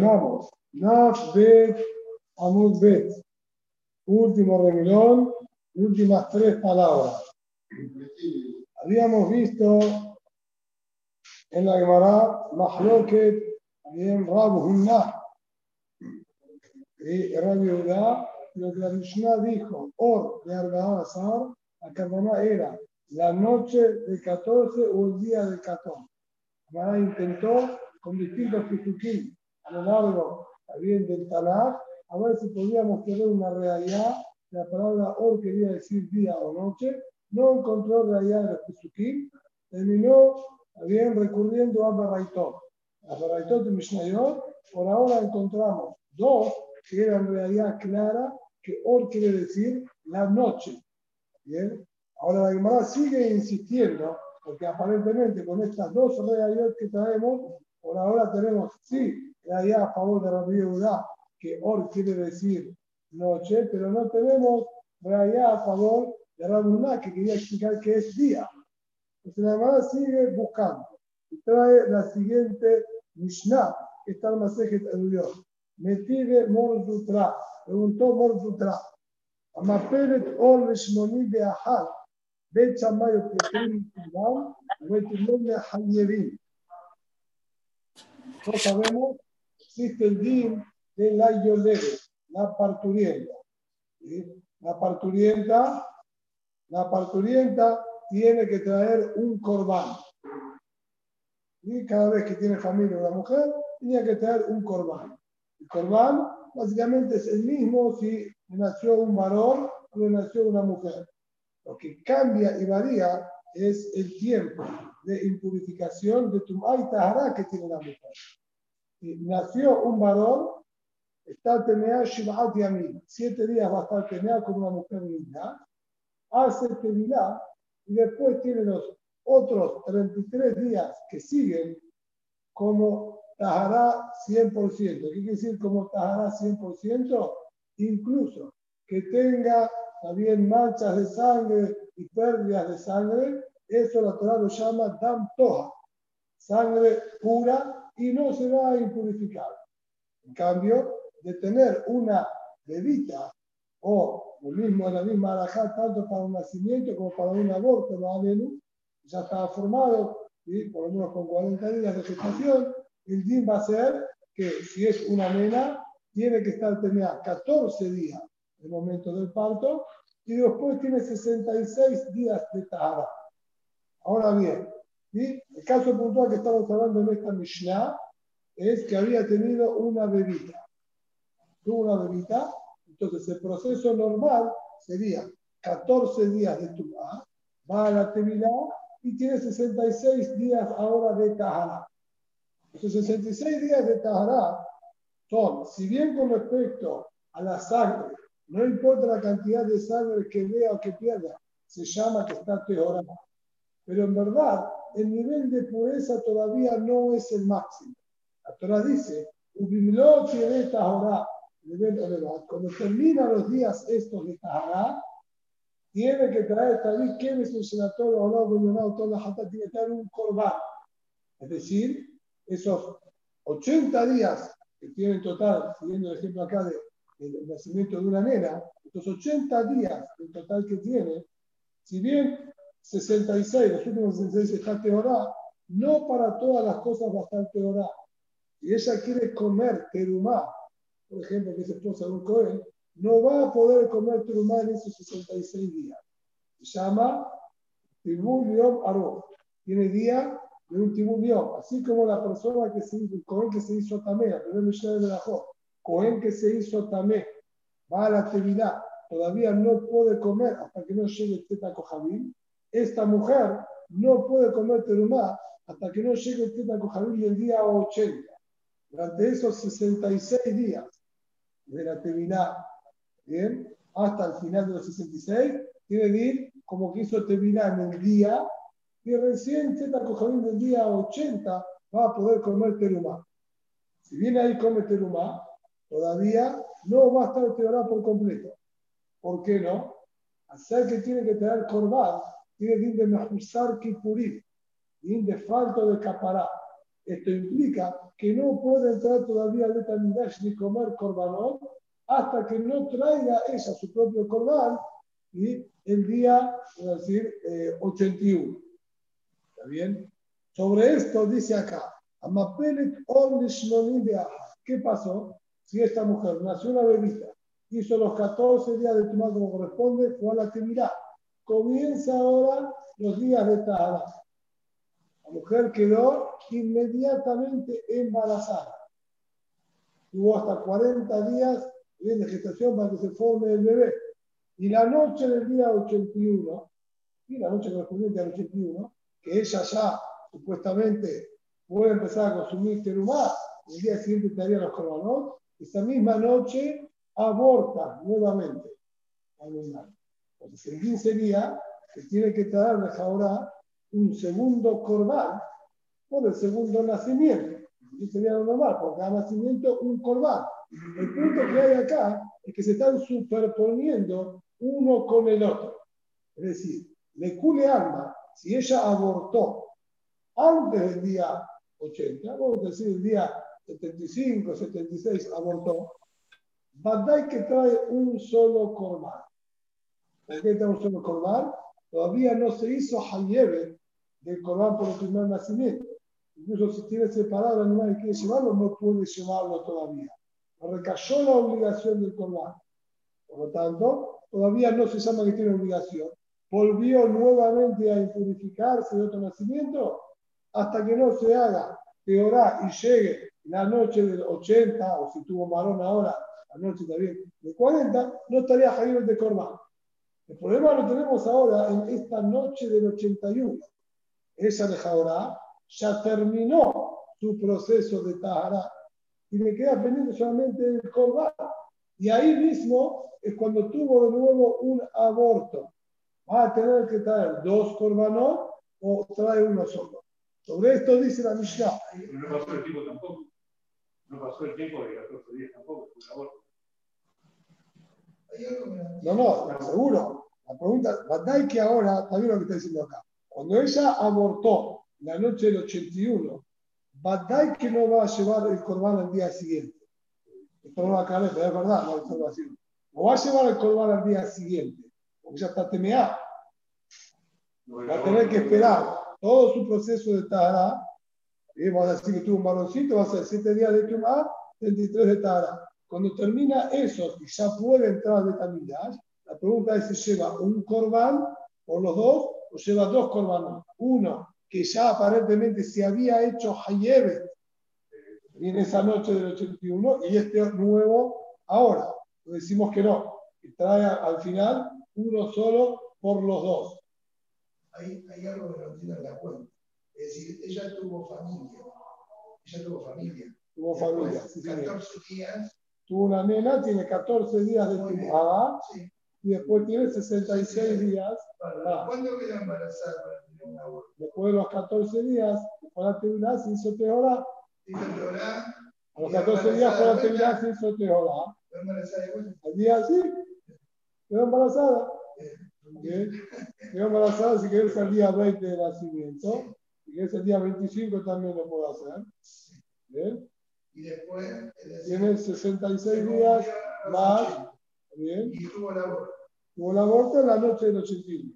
Vamos, Naf Bet Amud Bet. Último renglón, últimas tres palabras. Habíamos visto en la Gemara Mahloket bien Rabu Hunnah. Y Rabbi Udá, lo que la Mishnah dijo, Or de Arbaazar, la Kavana era la noche del 14 o el día del 14. La intentó con distintos pituquín a lo largo también del Tanaj, a ver si podíamos tener una realidad. La palabra or quería decir día o noche, no encontró realidad de los Pesukim, terminó bien recurriendo a Barraitot. A Barraitot de Mishnayot, por ahora encontramos dos que eran realidad clara, que or quiere decir la noche. Bien, ahora la Gemara sigue insistiendo, porque aparentemente con estas dos realidades que traemos, por ahora tenemos, sí, allá a favor de Rabbi Yehuda, que Or quiere decir noche, pero no tenemos allá a favor de Rabbi que quería explicar que es día. Entonces la sigue buscando y trae la siguiente Mishnah, que está en Masejet Erudiot. Metive Morzutra, preguntó Morzutra, Amaperet Or Rishmoni Beahal, Bet Shamayo Petrin Kulam, Bet Imon No sabemos din de la yolere, la parturienta. La parturienta, la parturienta tiene que traer un corbán. Y cada vez que tiene familia una mujer, tiene que traer un corbán. El corbán básicamente es el mismo si nació un varón o nació una mujer. Lo que cambia y varía es el tiempo de impurificación de Tumay Tahara que tiene la mujer. Nació un varón, está Temea Shivat Yamim. Siete días va a estar Temea con una mujer linda. Hace Tevilá y después tiene los otros 33 días que siguen como Tahara 100%. ¿Qué quiere decir como Tahara 100%? Incluso que tenga también manchas de sangre y pérdidas de sangre, eso la Torah lo llama Dam sangre pura y no se va a impurificar. En cambio, de tener una bebita o lo mismo, la misma alajá, tanto para un nacimiento como para un aborto, ya estaba formado, y por lo menos con 40 días de gestación, el DIN va a ser que si es una nena, tiene que estar tenida 14 días el momento del parto y después tiene 66 días de Tahara. Ahora bien, el caso puntual que estamos hablando en esta Mishnah es que había tenido una bebida. Tuvo una bebida, entonces el proceso normal sería 14 días de Tumá, va a la Tevilá y tiene 66 días ahora de Tahara. Esos 66 días de Tahara son, si bien con respecto a la sangre no importa la cantidad de sangre que vea o que pierda, se llama que está teorada. Pero en verdad, el nivel de pureza todavía no es el máximo. La Torah dice, cuando terminan los días estos de Tahara, tiene que traer también que es un senador o toda la jata tiene que traer un corbán. Es decir, esos 80 días que tienen total, siguiendo el ejemplo acá de el nacimiento de una nena, estos 80 días en total que tiene, si bien 66, los últimos 66 está teorá, no para todas las cosas va a. Si ella quiere comer terumá, por ejemplo, que es esposa de un cohen, no va a poder comer terumá en esos 66 días. Se llama Tibul Yom Tiene día de un Tibul Así como la persona que se hizo, el cohen que se hizo no de la Cohen que se hizo tamé, va a la actividad, todavía no puede comer hasta que no llegue el teta cojabín. Esta mujer no puede comer terumá hasta que no llegue el teta cojabín el día 80. Durante esos 66 días de la actividad, bien, hasta el final de los 66, tiene que ir como que hizo terminar en el día y recién teta cojabín del día 80 va a poder comer terumá. Si viene ahí come terumá, todavía no va a estar teorá por completo. ¿Por qué no? Hacer que tiene que tener corbar, tiene que de mejusar kipurim, de falto de capará. Esto implica que no puede entrar todavía al Betamidash ni comer corbanot hasta que no traiga ella su propio corban y el día, a decir, 81. Eh, ¿Está bien? Sobre esto dice acá, ¿qué pasó? Si esta mujer nació una bebita, hizo los 14 días de Tumá como corresponde, fue a la actividad. Comienza ahora los días de Tahara. La mujer quedó inmediatamente embarazada. Tuvo hasta 40 días de gestación para que se forme el bebé. Y la noche del día 81, y la noche correspondiente al 81, que ella ya supuestamente puede empezar a consumir terumá, el día siguiente te haría los corbanos, esa misma noche aborta nuevamente animal. Entonces, el 15 día que tiene que traer ahora un segundo corbán por el segundo nacimiento. Y sería lo normal, por cada nacimiento un corbán. El punto que hay acá es que se están superponiendo uno con el otro. Es decir, le cule alma, si ella abortó antes del día 80, vamos a decir el día 75, 76 abortó, Badai que trae un solo corbán. ¿Por qué un solo corbán? Todavía no se hizo Hayebe del corbán por el primer nacimiento. Incluso si tiene separado el animal y quiere llevarlo, no puede llevarlo todavía. recayó la obligación del corbán. Por lo tanto, todavía no se llama que tiene obligación. Volvió nuevamente a impurificarse de otro nacimiento hasta que no se haga Teorá y llegue la noche del 80, o si tuvo varón ahora, la noche también de 40, no estaría Javier de Corbán. El problema lo tenemos ahora en esta noche del 81. Esa de Jaorá ya terminó su proceso de Tahara y le queda pendiente solamente el Corbán. Y ahí mismo es cuando tuvo de nuevo un aborto. Va a tener que traer dos Corbanot o trae uno solo. Sobre esto dice la Mishnah. no pasó el tiempo tampoco. No pasó el tiempo de 14 días tampoco, No, no, seguro. La pregunta, Bandai que ahora, bien lo que está diciendo acá. Cuando ella abortó la noche del 81, Bandai que no va a llevar el corbán al día siguiente. Esto no va a caer, pero es verdad la observación. No va a llevar el corbán al día siguiente, porque ya está temeado. Va a tener que esperar todo su proceso de Tahara, y vamos a decir que tuvo un varoncito, va a ser 7 días de Tumá, 33 de Tahara. Cuando termina eso y ya puede entrar de Tamilash, la pregunta es si lleva un corbán por los dos o lleva dos corbanos. Uno que ya aparentemente se había hecho Hayebe en esa noche del 81 y este nuevo ahora. decimos que no, que trae al final uno solo por los dos hay, hay algo que no entiendo en la cuenta. Es decir, ella tuvo familia. Ella tuvo familia. Tuvo familia. Sí, 14 días. Tuvo una nena, tiene 14 días de temporada. Sí. Y después tiene 66 días. Para, ¿Cuándo quedó embarazada Después de los 14 días, la terminar, se hizo teorá. A los 14 días la terminar, se hizo teorá. Al día sí, quedó embarazada. Quedó embarazada si querés el día 20 de nacimiento. Si querés el día 25 también lo puedo hacer. ¿Bien? Y después. Tiene 66 días más. ¿Bien? Y tuvo el aborto. Tuvo el aborto en la noche del 81.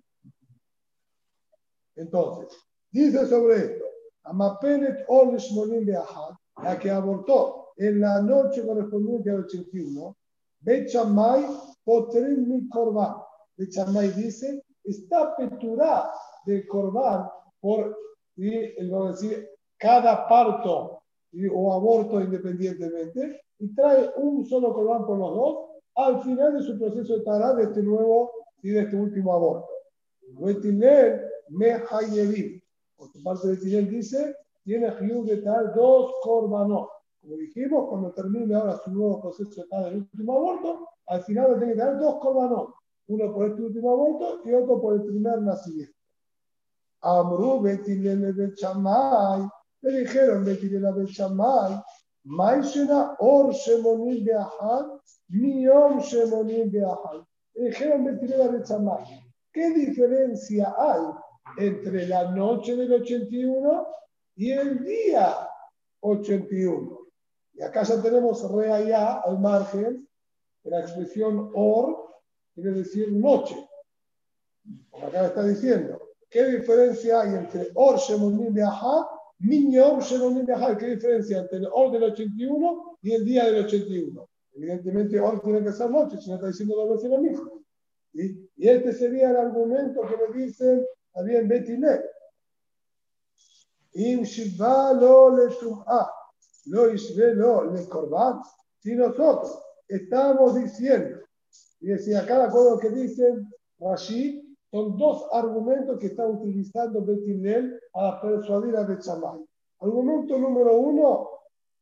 Entonces, dice sobre esto. Amapenet Olish Molim Beahad, la que abortó en la noche correspondiente al 81, Bechamay Potrim Mi Korban de Chamay dice, está peturá del corbán por, decir, cada parto o aborto independientemente y trae un solo corbán por los dos al final de su proceso de tará de este nuevo y de este último aborto. Wetinel me hayevim. Por su parte de Tinel dice, tiene que traer dos corbanos. Como dijimos, cuando termine ahora su nuevo proceso de tará del último aborto, al final va a tener que traer dos corbanos uno por este último aborto y otro por el primer nacimiento. Amru betilele de chamay, le dijeron betilele de chamay, maishena or shemonim beahad, miom shemonim beahad. Le dijeron betilele de chamay. ¿Qué diferencia hay entre la noche del 81 y el día 81. Y acá ya tenemos reaya al margen de la expresión or, quiere decir noche. Como acá está diciendo, ¿qué diferencia hay entre or shemonim de shemonim de ajá? ¿Qué diferencia entre el or del 81 y el día del 81? Evidentemente, or tiene que ser noche, si no está diciendo dos veces lo mismo. ¿Sí? Y este sería el argumento que me dicen también Betiné. Im lo le tum'a, lo isve lo le korban. Si nosotros estamos diciendo, y decía de acuerdo que dicen Rashi, son dos argumentos que está utilizando Betinel para persuadir a Bechamay. Argumento número uno,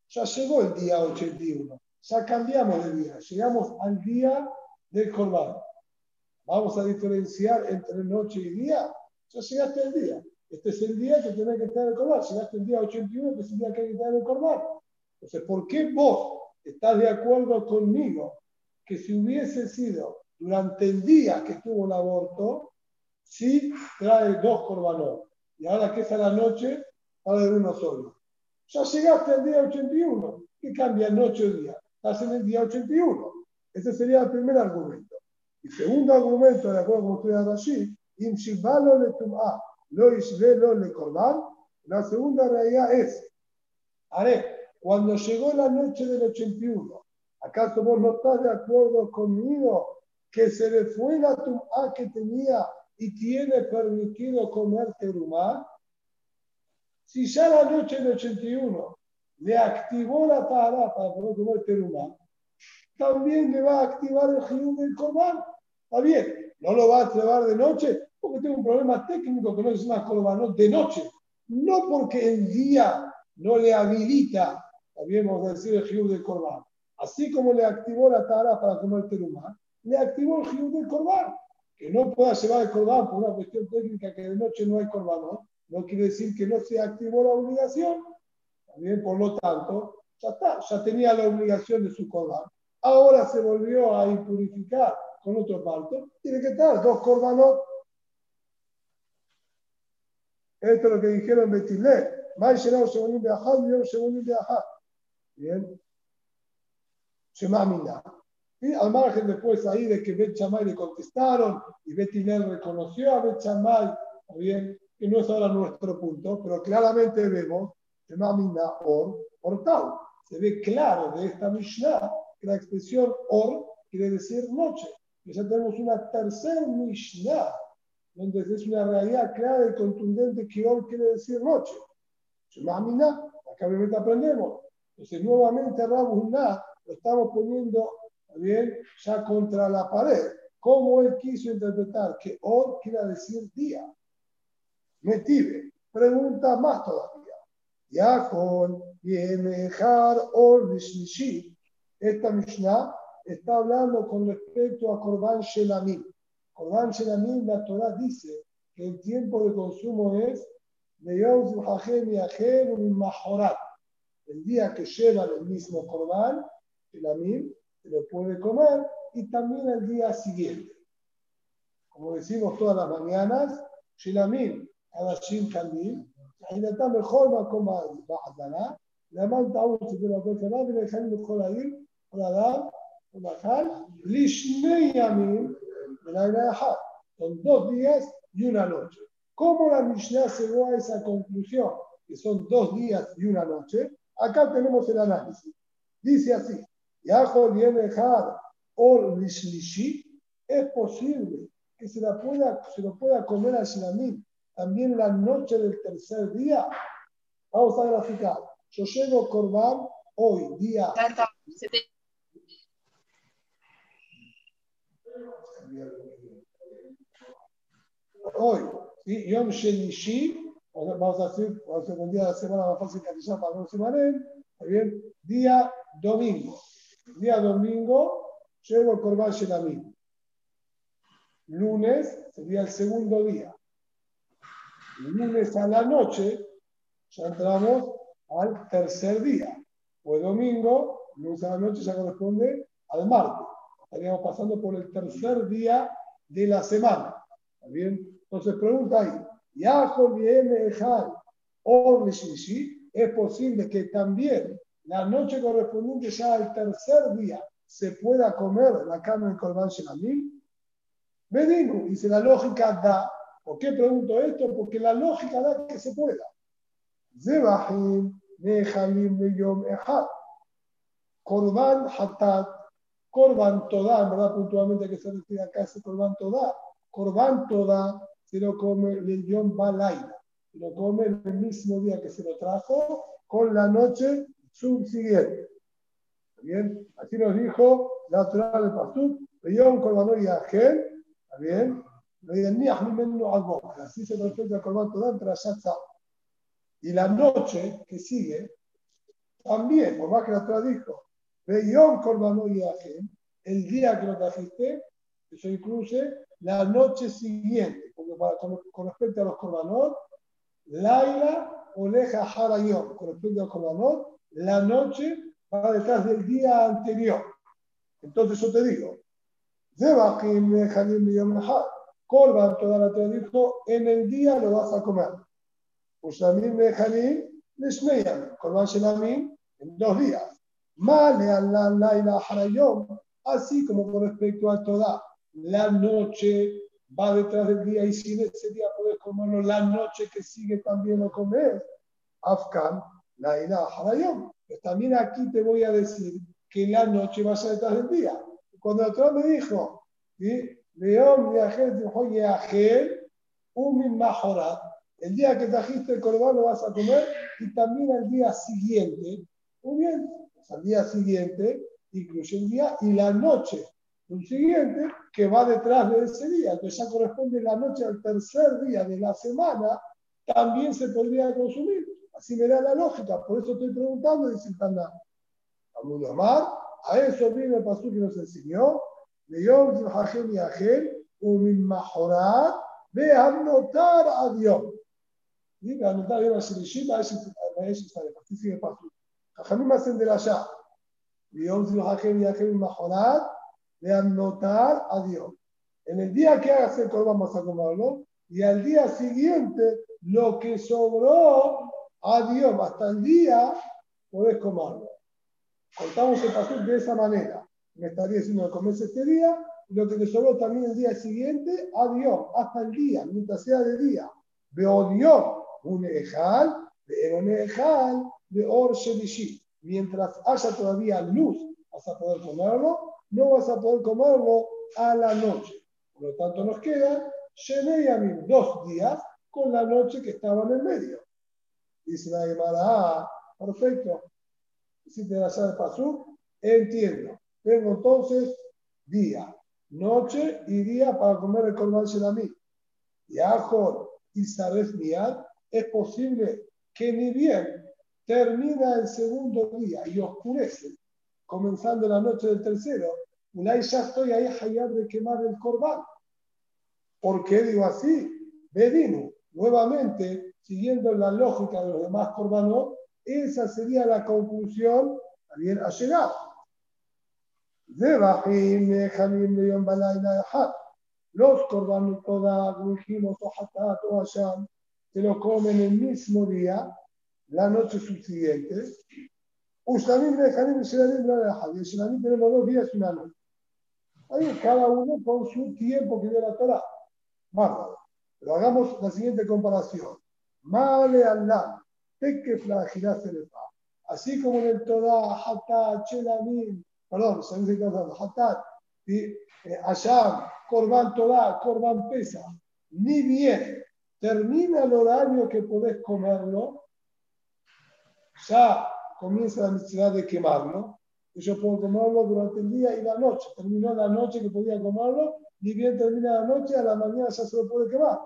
ya llegó el día 81, ya cambiamos de día, llegamos al día del Corban. Vamos a diferenciar entre noche y día. Ya llegaste el día. Este es el día que tiene que estar en el Corban. Llegaste el día 81, que es el día que hay que estar en el Corban. Entonces, ¿por qué vos estás de acuerdo conmigo que si hubiese sido durante el día que estuvo el aborto, sí trae dos corbanos? Y ahora que es a la noche, va a haber uno solo. Ya llegaste al día 81. ¿Qué cambia noche o día? Estás en el día 81. Ese sería el primer argumento. Y segundo argumento, de acuerdo con ustedes allí, im shivalo le tum'a, lo isvelo le korban. La segunda realidad es, haré, cuando llegó la noche del 81, ¿acaso vos no estás de acuerdo conmigo que se le fue la tum'a que tenía y tiene permitido comer terumá? Si ya la noche del 81 le activó la tara para poder comer terumá, también le va a activar el jiyú del Corban. Está bien, no lo va a activar de noche porque tengo un problema técnico que no es más Corbanot de noche. No porque el día no le habilita, habíamos de decir el jiyú del Corban. Así como le activó la tara para comer terumá, le activó el jiyú del Corban. Que no pueda llevar el Corban por una cuestión técnica que de noche no hay Corbanot, no quiere decir que no se activó la obligación. También, por lo tanto, ya está, ya tenía la obligación de su Corban ahora se volvió a impurificar con otro parto, tiene que estar dos corbanos. Esto es lo que dijeron Betilé. Bien. Shemamina. Y al margen después ahí de que Bet Chamay le contestaron y Betilé reconoció a Bet Chamay, bien, que no es ahora nuestro punto, pero claramente vemos Shemamina or, or Tau. Se ve claro de esta Mishnah que la expresión or quiere decir noche. Y ya tenemos una tercera Mishnah, donde es una realidad clara y contundente que or quiere decir noche. Shemamina, acá obviamente aprendemos. Entonces, nuevamente Rabuná lo estamos poniendo bien ya contra la pared. ¿Cómo él quiso interpretar que or quiere decir día? Metive. Pregunta más todavía. Ya con Yemejar or esta Mishnah está hablando con respecto a Korban Shelamim. Korban Shelamim, la Torah dice que el tiempo de consumo es. El día que llevan el mismo Korban, Shelamim, lo puede comer y también el día siguiente. Como decimos todas las mañanas, Shilamim, Adashim Kandil, Ahinatá mejor no coma Bahatana, Lamán Taúl, si quiero ver que nadie, Lejan Mejoladim, Oladam, Omahal, Lishne Yamim, Menagahá, con dos días y una noche. ¿Cómo la Mishnah llegó a esa conclusión, que son dos días y una noche? Acá tenemos el análisis. Dice así, Yahoo viene o lishlishi, es posible que se, la pueda, se lo pueda comer a Shilamim también la noche del tercer día. Vamos a graficar. Yo llego Corban hoy, día. Hoy, ¿sí? Yom Shelishi, vamos a decir, vamos a decir un día de la semana más fácil que para no se ¿está bien? Día domingo. Día domingo, llego Corban Shelamim. Lunes sería el segundo día. Lunes a la noche, ya entramos al tercer día. Pues domingo, lunes a la noche ya corresponde al martes. Estaríamos pasando por el tercer día de la semana. ¿Está bien? Entonces pregunta ahí, ¿Es es posible que también la noche correspondiente ya al tercer día se pueda comer la carne del Corban Shenamim? Venimos, dice la lógica da. ¿Por qué pregunto esto? Porque la lógica da que se pueda. Zebahim, Nehalim, Yom Echad. Korban Hatat, Korban Toda, verdad puntualmente que se refiere acá ese Korban Toda. Korban Toda se lo come el Yom Balaila, se lo come el mismo día que se lo trajo, con la noche subsiguiente. ¿Bien? Así nos dijo la natural del Pasuk, Yom Korban Yahel, ¿está bien? Así se refiere al Korban Toda entre Y la noche que sigue, también, por más que la Torah dijo, Yom Korban el día que lo trajiste, eso incluye la noche siguiente, porque para, con, respecto a los Korbanot, Laila Oleja Harayom, con respecto a los Korbanot, la noche va detrás del día anterior. Entonces yo te digo, Korban, toda la te dijo, en el día lo vas a comer. Ushamim Halim Leshneyam, Korban Shenamim, en dos días. Male Allah Laila Harayom, así como con respecto a toda la noche va detrás del día y si en ese día puedes comerlo, la noche que sigue también lo comes. Afkan, la harayom. Pues también aquí te voy a decir que la noche va a ser detrás del día. Cuando el otro me dijo, León, un el día que trajiste el corbán lo vas a comer y también al día siguiente. Muy bien, pues al día siguiente incluye el día y la noche un siguiente que va detrás de ese día. Entonces ya corresponde la noche al tercer día de la semana, también se podría consumir. Así me da la lógica. Por eso estoy preguntando, dice Tana. A eso viene el pastor que nos enseñó. León, Hajem y Agel, un majorat, ve a anotar a Dios. Y a anotar a Dios, a Shirishim, a ese está de pastor. Sigue el pastor. Jajamim hacen de la ya. León, Hajem y Agel, un majorat, de anotar a Dios. En el día que hagas el vamos a comerlo y al día siguiente lo que sobró a Dios hasta el día podés comerlo. Contamos el pastor de esa manera. Me estaría diciendo que comes este día y lo que te sobró también el día siguiente a Dios hasta el día, mientras sea de día. Veo Dios, un ejal, de un ejal, de or Mientras haya todavía luz, vas a poder comerlo no vas a poder comerlo a la noche. Por lo tanto, nos quedan mí dos días con la noche que estaba en el medio. Dice la Gemara, ah, perfecto. Si te la de Pasú, entiendo. Tengo entonces día, noche y día para comer el Korban Shenamí. Y Ajor y Saref Miad, es posible que ni bien termina el segundo día y oscurece comenzando la noche del tercero, una ya estoy ahí hayab de quemar el corbán. ¿Por qué digo así? Bedino, nuevamente, siguiendo la lógica de los demás corbanos, esa sería la conclusión también a llegar. Los corbanos toda, dijimos, o se lo comen el mismo día, la noche subsiguiente, Ustamim de Janim y no de Y en tenemos dos días y una noche. Ahí cada uno con su tiempo que dio la Torah. Bárbaro. Pero hagamos la siguiente comparación. Male Allah, fa. Así como en el Torah, Hatat, Chelamim, perdón, se dice que Hatat, Asham, Korban Torah, Korban Pesa, ni bien termina el horario que podés comerlo, ya comienza la necesidad de quemarlo. yo puedo comerlo durante el día y la noche. Terminó la noche que podía comerlo, ni bien termina la noche, a la mañana ya se lo puede quemar.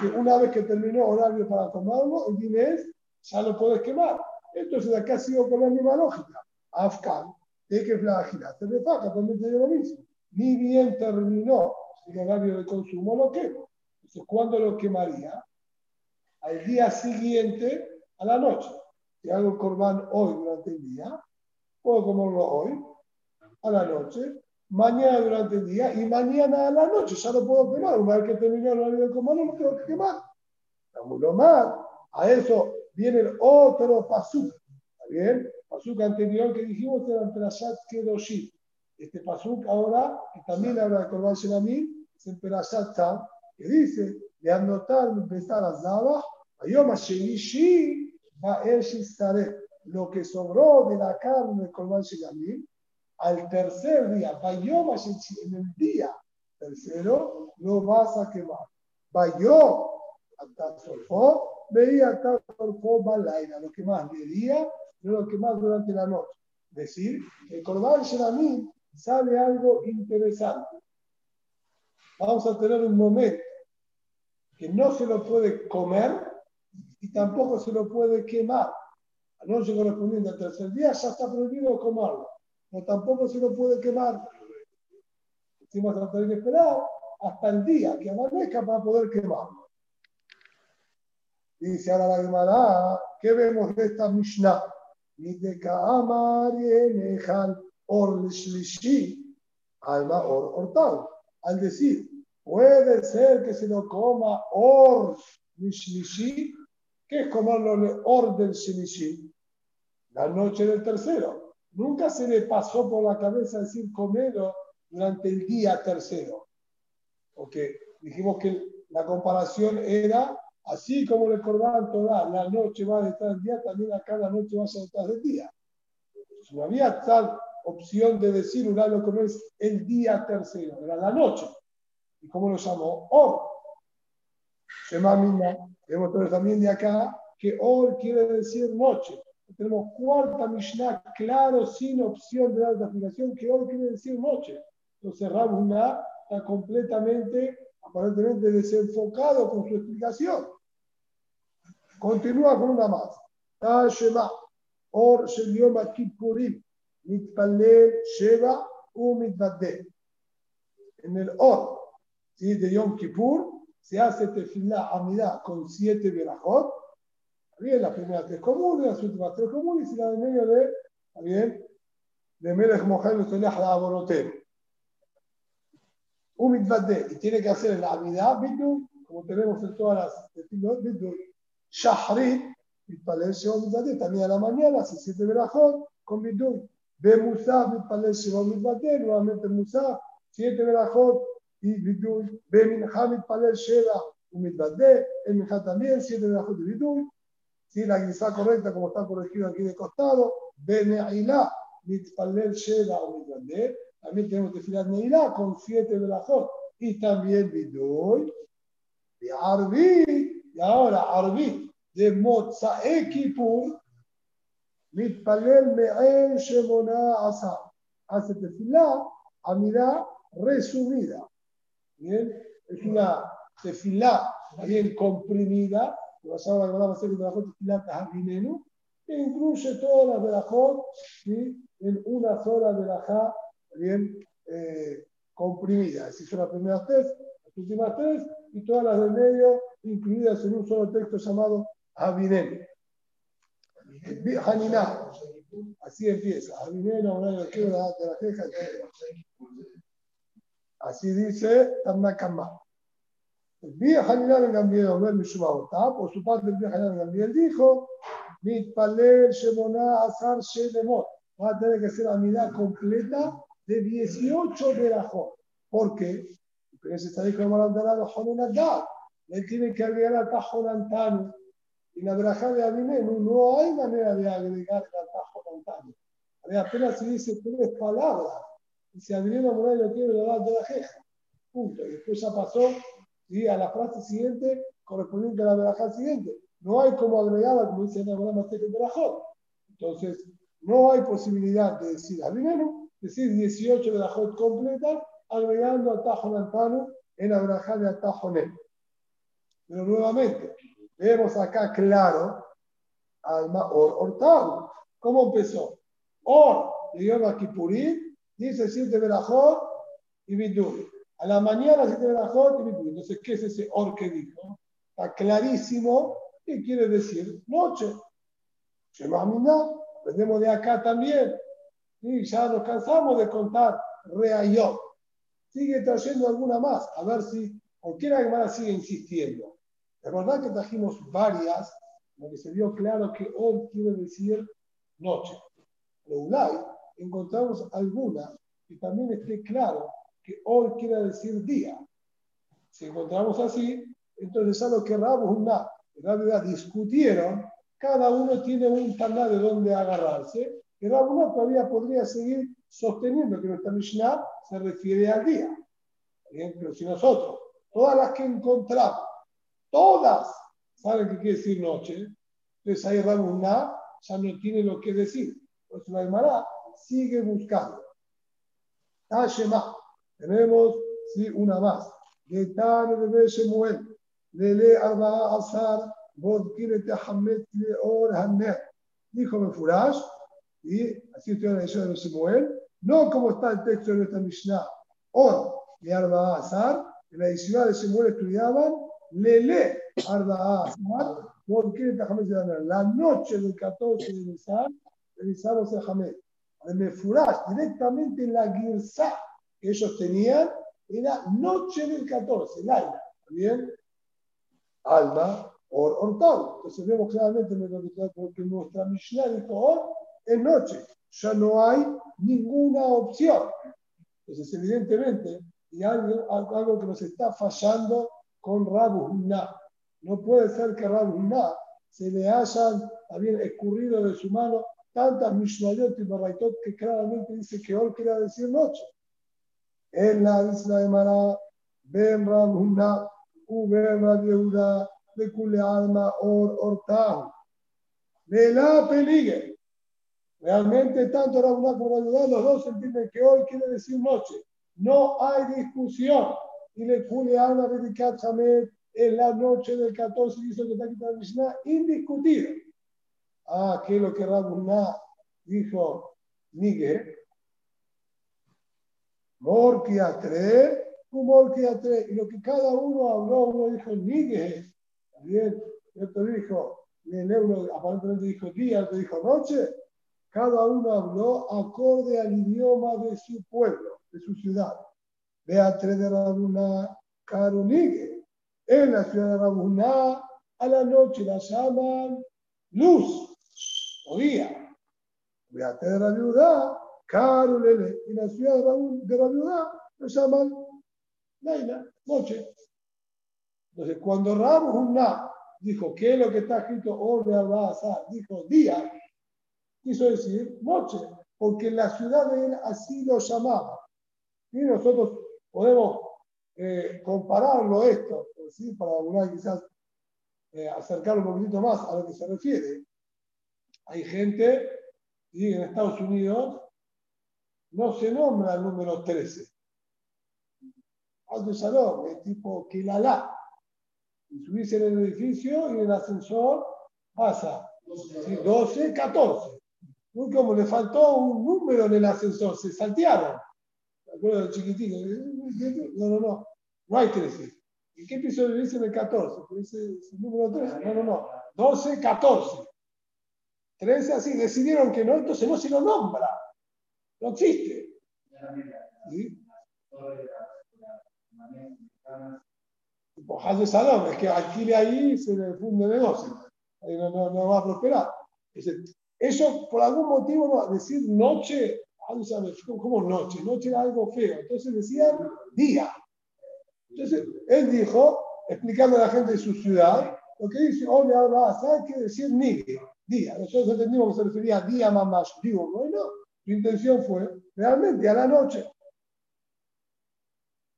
Que una vez que terminó horario para comerlo, el mes ya lo puedes quemar. Entonces acá sigo con la misma lógica. Afgan, de que flagila, se refaca, también te lo mismo. Ni bien terminó el horario de consumo, lo quemo. Entonces, ¿cuándo lo quemaría? Al día siguiente, a la noche si hago el corbán hoy durante el día, puedo comerlo hoy, a la noche, mañana durante el día y mañana a la noche. Ya lo puedo quemar. Una vez que termine el horario de comer, no lo tengo que quemar. Lo mal. A eso viene otro pasuk. ¿Está bien? Pasuk anterior que dijimos era Perashat Kedoshim. Este pasuk ahora, que también habla de Korban Shenamim, es el Perashat Tam, que dice, de anotar, empezar a Zaba, Ayoma Shelishi, Ba'er Shistareh. Lo que sobró de la carne de Korban Shenamim, al tercer día, Bayoma en el día tercero, lo vas a quemar. Bayó, hasta solfó, veía hasta solfó balaina, lo que más de día, no lo que más durante la noche. Es decir, el Korban Shenamim sale algo interesante. Vamos a tener un momento que no se lo puede comer y tampoco se lo puede quemar. La noche correspondiente al tercer día ya está prohibido comerlo, pero tampoco se lo puede quemar. Decimos a tener que esperar hasta el día que amanezca para poder quemarlo. Dice ahora la Gemara, ¿qué vemos de esta Mishnah? Ni de or shlishi, alma or hortal. Al decir, puede ser que se lo coma or shlishi, ¿qué es comerlo or del shlishi? La noche del tercero. Nunca se le pasó por la cabeza decir comerlo durante el día tercero. Porque dijimos que la comparación era así como le toda la noche va detrás del día, también acá la noche va detrás del día. No había tal opción de decir un lo no es el día tercero, era la noche. ¿Y cómo lo llamó? Or. Shema Mina. Vemos también de acá que Or quiere decir noche. Tenemos cuarta Mishnah, claro, sin opción de dar explicación, que Or quiere decir noche. Entonces Ramuna está completamente, aparentemente desenfocado con su explicación. Continúa con una más. Shema. Or Shel Yom. Mitpalel Sheva u. En el Or ¿sí? de Yom Kippur se hace tefilá amidá con siete verajot bien, las primeras tres comunes, las últimas tres comunes y la de medio de, bien? De Melech Mohamed Solah Aborotem. Un mitvaté, y tiene que hacer la amidad, bidu, como tenemos en todas las estilos, bidu, shahri, mitpalel shivot mitvaté, también a la mañana, si siete verajot, con bidu. Ve musaf, mitpalel shivot mitvaté, nuevamente musaf, siete verajot, y bidu. Ve minha, mitpalel sheva, un mitvaté, en minha también, siete verajot de bidu si la guisa correcta, como está corregido aquí de costado, Beneilá, Mitpalel Sheva o También tenemos Tefilat Neilá con siete brazos y también Bidoy. Y Arbi, y ahora Arbi de Motza Ekipur, Mitpalel Me'el Shemona Asa. Hace Tefilat, Amirá resumida. Bien, es una tefilá bien comprimida lo basado en la hacer de la tefilá tajaminenu, que incluye todas las verajot ¿sí? en una sola verajá bien eh, comprimida. Esas son las primeras tres, las últimas tres, y todas las del medio incluidas en un solo texto llamado Avinenu. Haniná. Así empieza. Así dice Tanakama. Vi Haniná ben Gambiel Omer Mishubahotá. Por su parte, el Haniná ben Gambiel dijo: Mitpaler Shemona Azar Shelemot. Va a tener que ser mitad completa de 18 verajot. ¿Por qué? Porque ese está Marandalado Honenadá. Le tiene que agregar a Tajonantano. Y la verajá de Abinenu no hay manera de agregar el atajo montano. Apenas se dice tres palabras. Y si Abinenu Moray lo tiene, le da de la jeja. Punto. Y después ya pasó y a la frase siguiente correspondiente a la verajá siguiente. No hay como agregarla, como dice la verajot. Entonces, no hay posibilidad de decir Abinenu, decir 18 verajot completas, agregando atajo montano en la verajá de atajo. Pero nuevamente, Vemos acá claro alma or hortal. ¿Cómo empezó? Or de Yom Kippurim dice siete verajot y bidui. A la mañana siete verajot y bidui. Entonces, ¿qué es ese or que dijo? Está clarísimo qué quiere decir noche. Shemamina, vendemos de acá también. Y ya nos cansamos de contar reayot. Sigue trayendo alguna más, a ver si cualquiera que más sigue insistiendo. Es verdad que trajimos varias donde se vio claro que hoy quiere decir noche. Pero Ulay encontramos alguna que también esté claro que hoy quiere decir día. Si encontramos así, entonces a lo que Rabu una en realidad discutieron, cada uno tiene un taná de donde agarrarse, y Rabu todavía podría seguir sosteniendo que nuestra Mishnah se refiere al día. Por ejemplo, si nosotros, todas las que encontramos, todas saben qué quiere decir noche, entonces ahí Rabu ya no tiene lo que decir. Por eso la Gemara sigue buscando. Tashema, tenemos sí, una más. Getane de Shemuel, Lele Arba Azar, Bodkire Tehamet Leor Haner. Dijo Mefurash, y así estoy en la de Shemuel, no como está el texto de nuestra Mishnah. Or, de Arba Azar, en la ciudad de Shemuel estudiaban Lele Arba Azar, Bodkire Tehamet Leor La noche del 14 de Nisan, revisamos el Hamed. De Mefurash, directamente en la Girsá que ellos tenían, era noche del 14, Laila. ¿Bien? Alma, Or, Ortal. Entonces vemos claramente porque nuestra Mishnah dijo Or es noche. Ya no hay ninguna opción. Entonces, evidentemente, y algo, algo que nos está fallando con Rabu No puede ser que Rabu se le hayan también escurrido de su mano tantas Mishnayot y Baraitot que claramente dice que Or quiere decir noche. En la isla de Mara, Ben Ramuna, Uber Yehuda, de Kule Alma, Or Ortahu. De la peligue. Realmente, tanto Ramuna como Yehuda, los dos entienden que hoy quiere decir noche. No hay discusión. Y le Kule Alma, en la noche del 14, dice que está quitando Mishnah, indiscutido. Ah, ¿qué es lo que Ramuna dijo? Nige Morkiatre, Morkiatre, y lo que cada uno habló, uno dijo bien, y otro dijo, uno aparentemente dijo día, otro dijo noche, cada uno habló acorde al idioma de su pueblo, de su ciudad. Beatre de Rabuna, Karunigue. En la ciudad de Rabuna, a la noche la llaman luz o día. Beatre de Rabuna, Carolele, y la ciudad de la ciudad lo llaman Laila, noche. Entonces, cuando Rabu dijo, ¿qué es lo que está escrito? Abasa, dijo día, quiso decir noche, porque la ciudad de él así lo llamaba. Y nosotros podemos eh, compararlo esto, ¿sí? para alguna quizás eh, acercarlo un poquito más a lo que se refiere. Hay gente, y en Estados Unidos, no se nombra el número 13. Alto salón, es tipo Kilalá. Y subirse en el edificio y en el ascensor pasa 12, 14. Muy como le faltó un número en el ascensor, se saltearon. ¿Me acuerdo chiquitito? No, no, no. No hay 13. ¿En qué episodio dice en el 14? Dice el número 13. No, no, no. 12, 14. 13 así. Decidieron que no, entonces no se lo nombra. No existe. ¿Sí? Tipo, de salón, es que alquile ahí se le funde negocio. Ahí no, no, no va a prosperar. Eso, por algún motivo, no, decir noche, ¿cómo noche? Noche era algo feo. Entonces decían día. Entonces, él dijo, explicando a la gente de su ciudad, lo que dice, Ole ¿sabes qué decir ni día? Nosotros entendimos que se refería a día más digo, bueno, su intención fue realmente a la noche.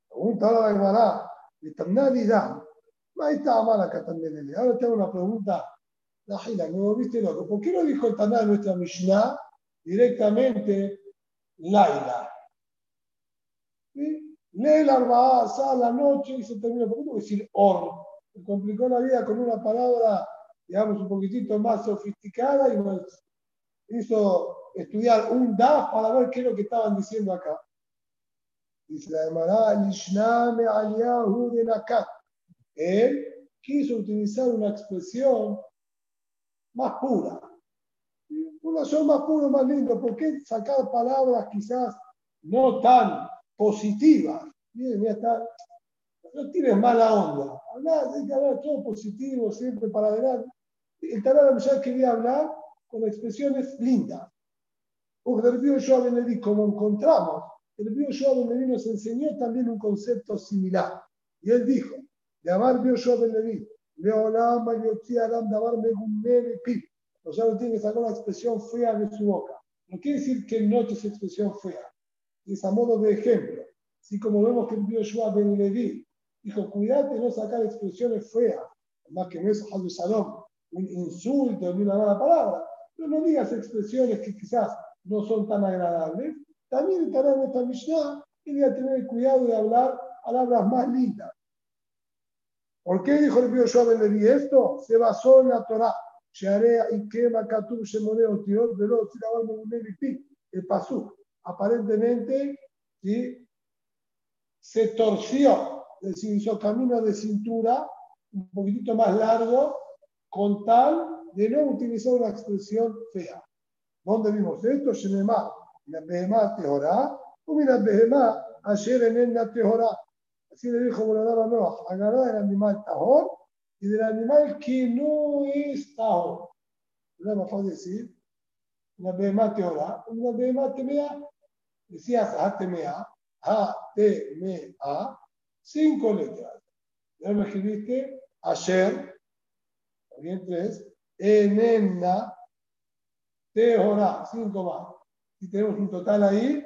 Pregunta ahora la Gemara, Navidad. Ahí estaba mala también. Ahora tengo una pregunta. La Gila, me volviste loco. ¿Por qué no dijo el Taná de nuestra Mishnah directamente Laila? ¿Sí? Lee la a la noche y se termina. ¿Por qué no decir Or? Me complicó la vida con una palabra, digamos, un poquitito más sofisticada y nos hizo estudiar un DAF para ver qué es lo que estaban diciendo acá. Dice la Gemara. Él quiso utilizar una expresión más pura. Una son más pura, más linda. ¿Por qué sacar palabras quizás no tan positivas? Miren, está, no tienes mala onda. Hablar, hay que hablar todo positivo, siempre para adelante. El Taná ya quería hablar con expresiones lindas. Porque el río Joab Ben como encontramos, el río Joab Ben nos enseñó también un concepto similar. Y él dijo, de amar río Joab Ben Levi, Leolam, Yotzi, Adam, Dabar, Megumere, Pip. O sea, no tiene que sacar una expresión fea de su boca. No quiere decir que no es expresión fea. Es a modo de ejemplo. Así como vemos que el río Joab Ben Levi dijo, cuídate de no sacar expresiones feas, más que no es Salom, un insulto ni una mala palabra, pero no digas expresiones que quizás no son tan agradables. También estará en esta Mishnah y a tener cuidado de hablar palabras más lindas. ¿Por qué dijo el Joab Ben Levi esto? Se basó en la Torah. El pasuk aparentemente ¿sí? se torció se hizo camino de cintura un poquitito más largo con tal de no utilizar una expresión fea. ¿Dónde vimos esto? Shenema, la behemá tehorá, o mira behemá, ayer en la tehorá. Así le dijo Boladaba Noah, agarrar el animal tahor y del animal que no es tahor. ¿No es más fácil decir? Una behemá tehorá, una behemá temea, decías a temea, a temea, cinco letras. Ya me escribiste ayer, también tres, enenna, tehorá, cinco más. Y tenemos un total ahí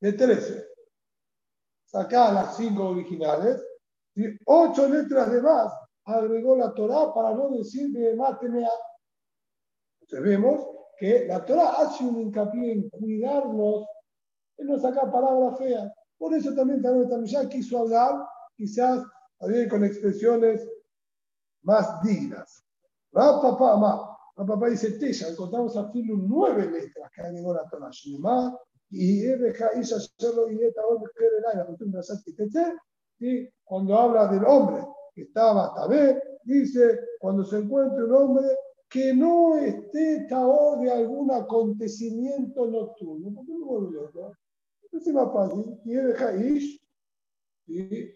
de trece. Sacá las cinco originales, y ocho letras de más agregó la Torah para no decir de más Entonces vemos que la Torah hace un hincapié en cuidarnos, en no sacar palabras feas. Por eso también ya quiso hablar, quizás también con expresiones más dignas. Papá, mamá. Papá dice Tesha, encontramos a Filu nueve letras que agregó la Torah. Shema, y Ebeja, Isha, Shelo, y Eta, Ol, la costumbre de y cuando habla del hombre que estaba Tabé, dice, cuando se encuentre un hombre que no esté taor de algún acontecimiento nocturno. ¿Por qué no vuelve loco? Es más fácil. Y deja ish. Y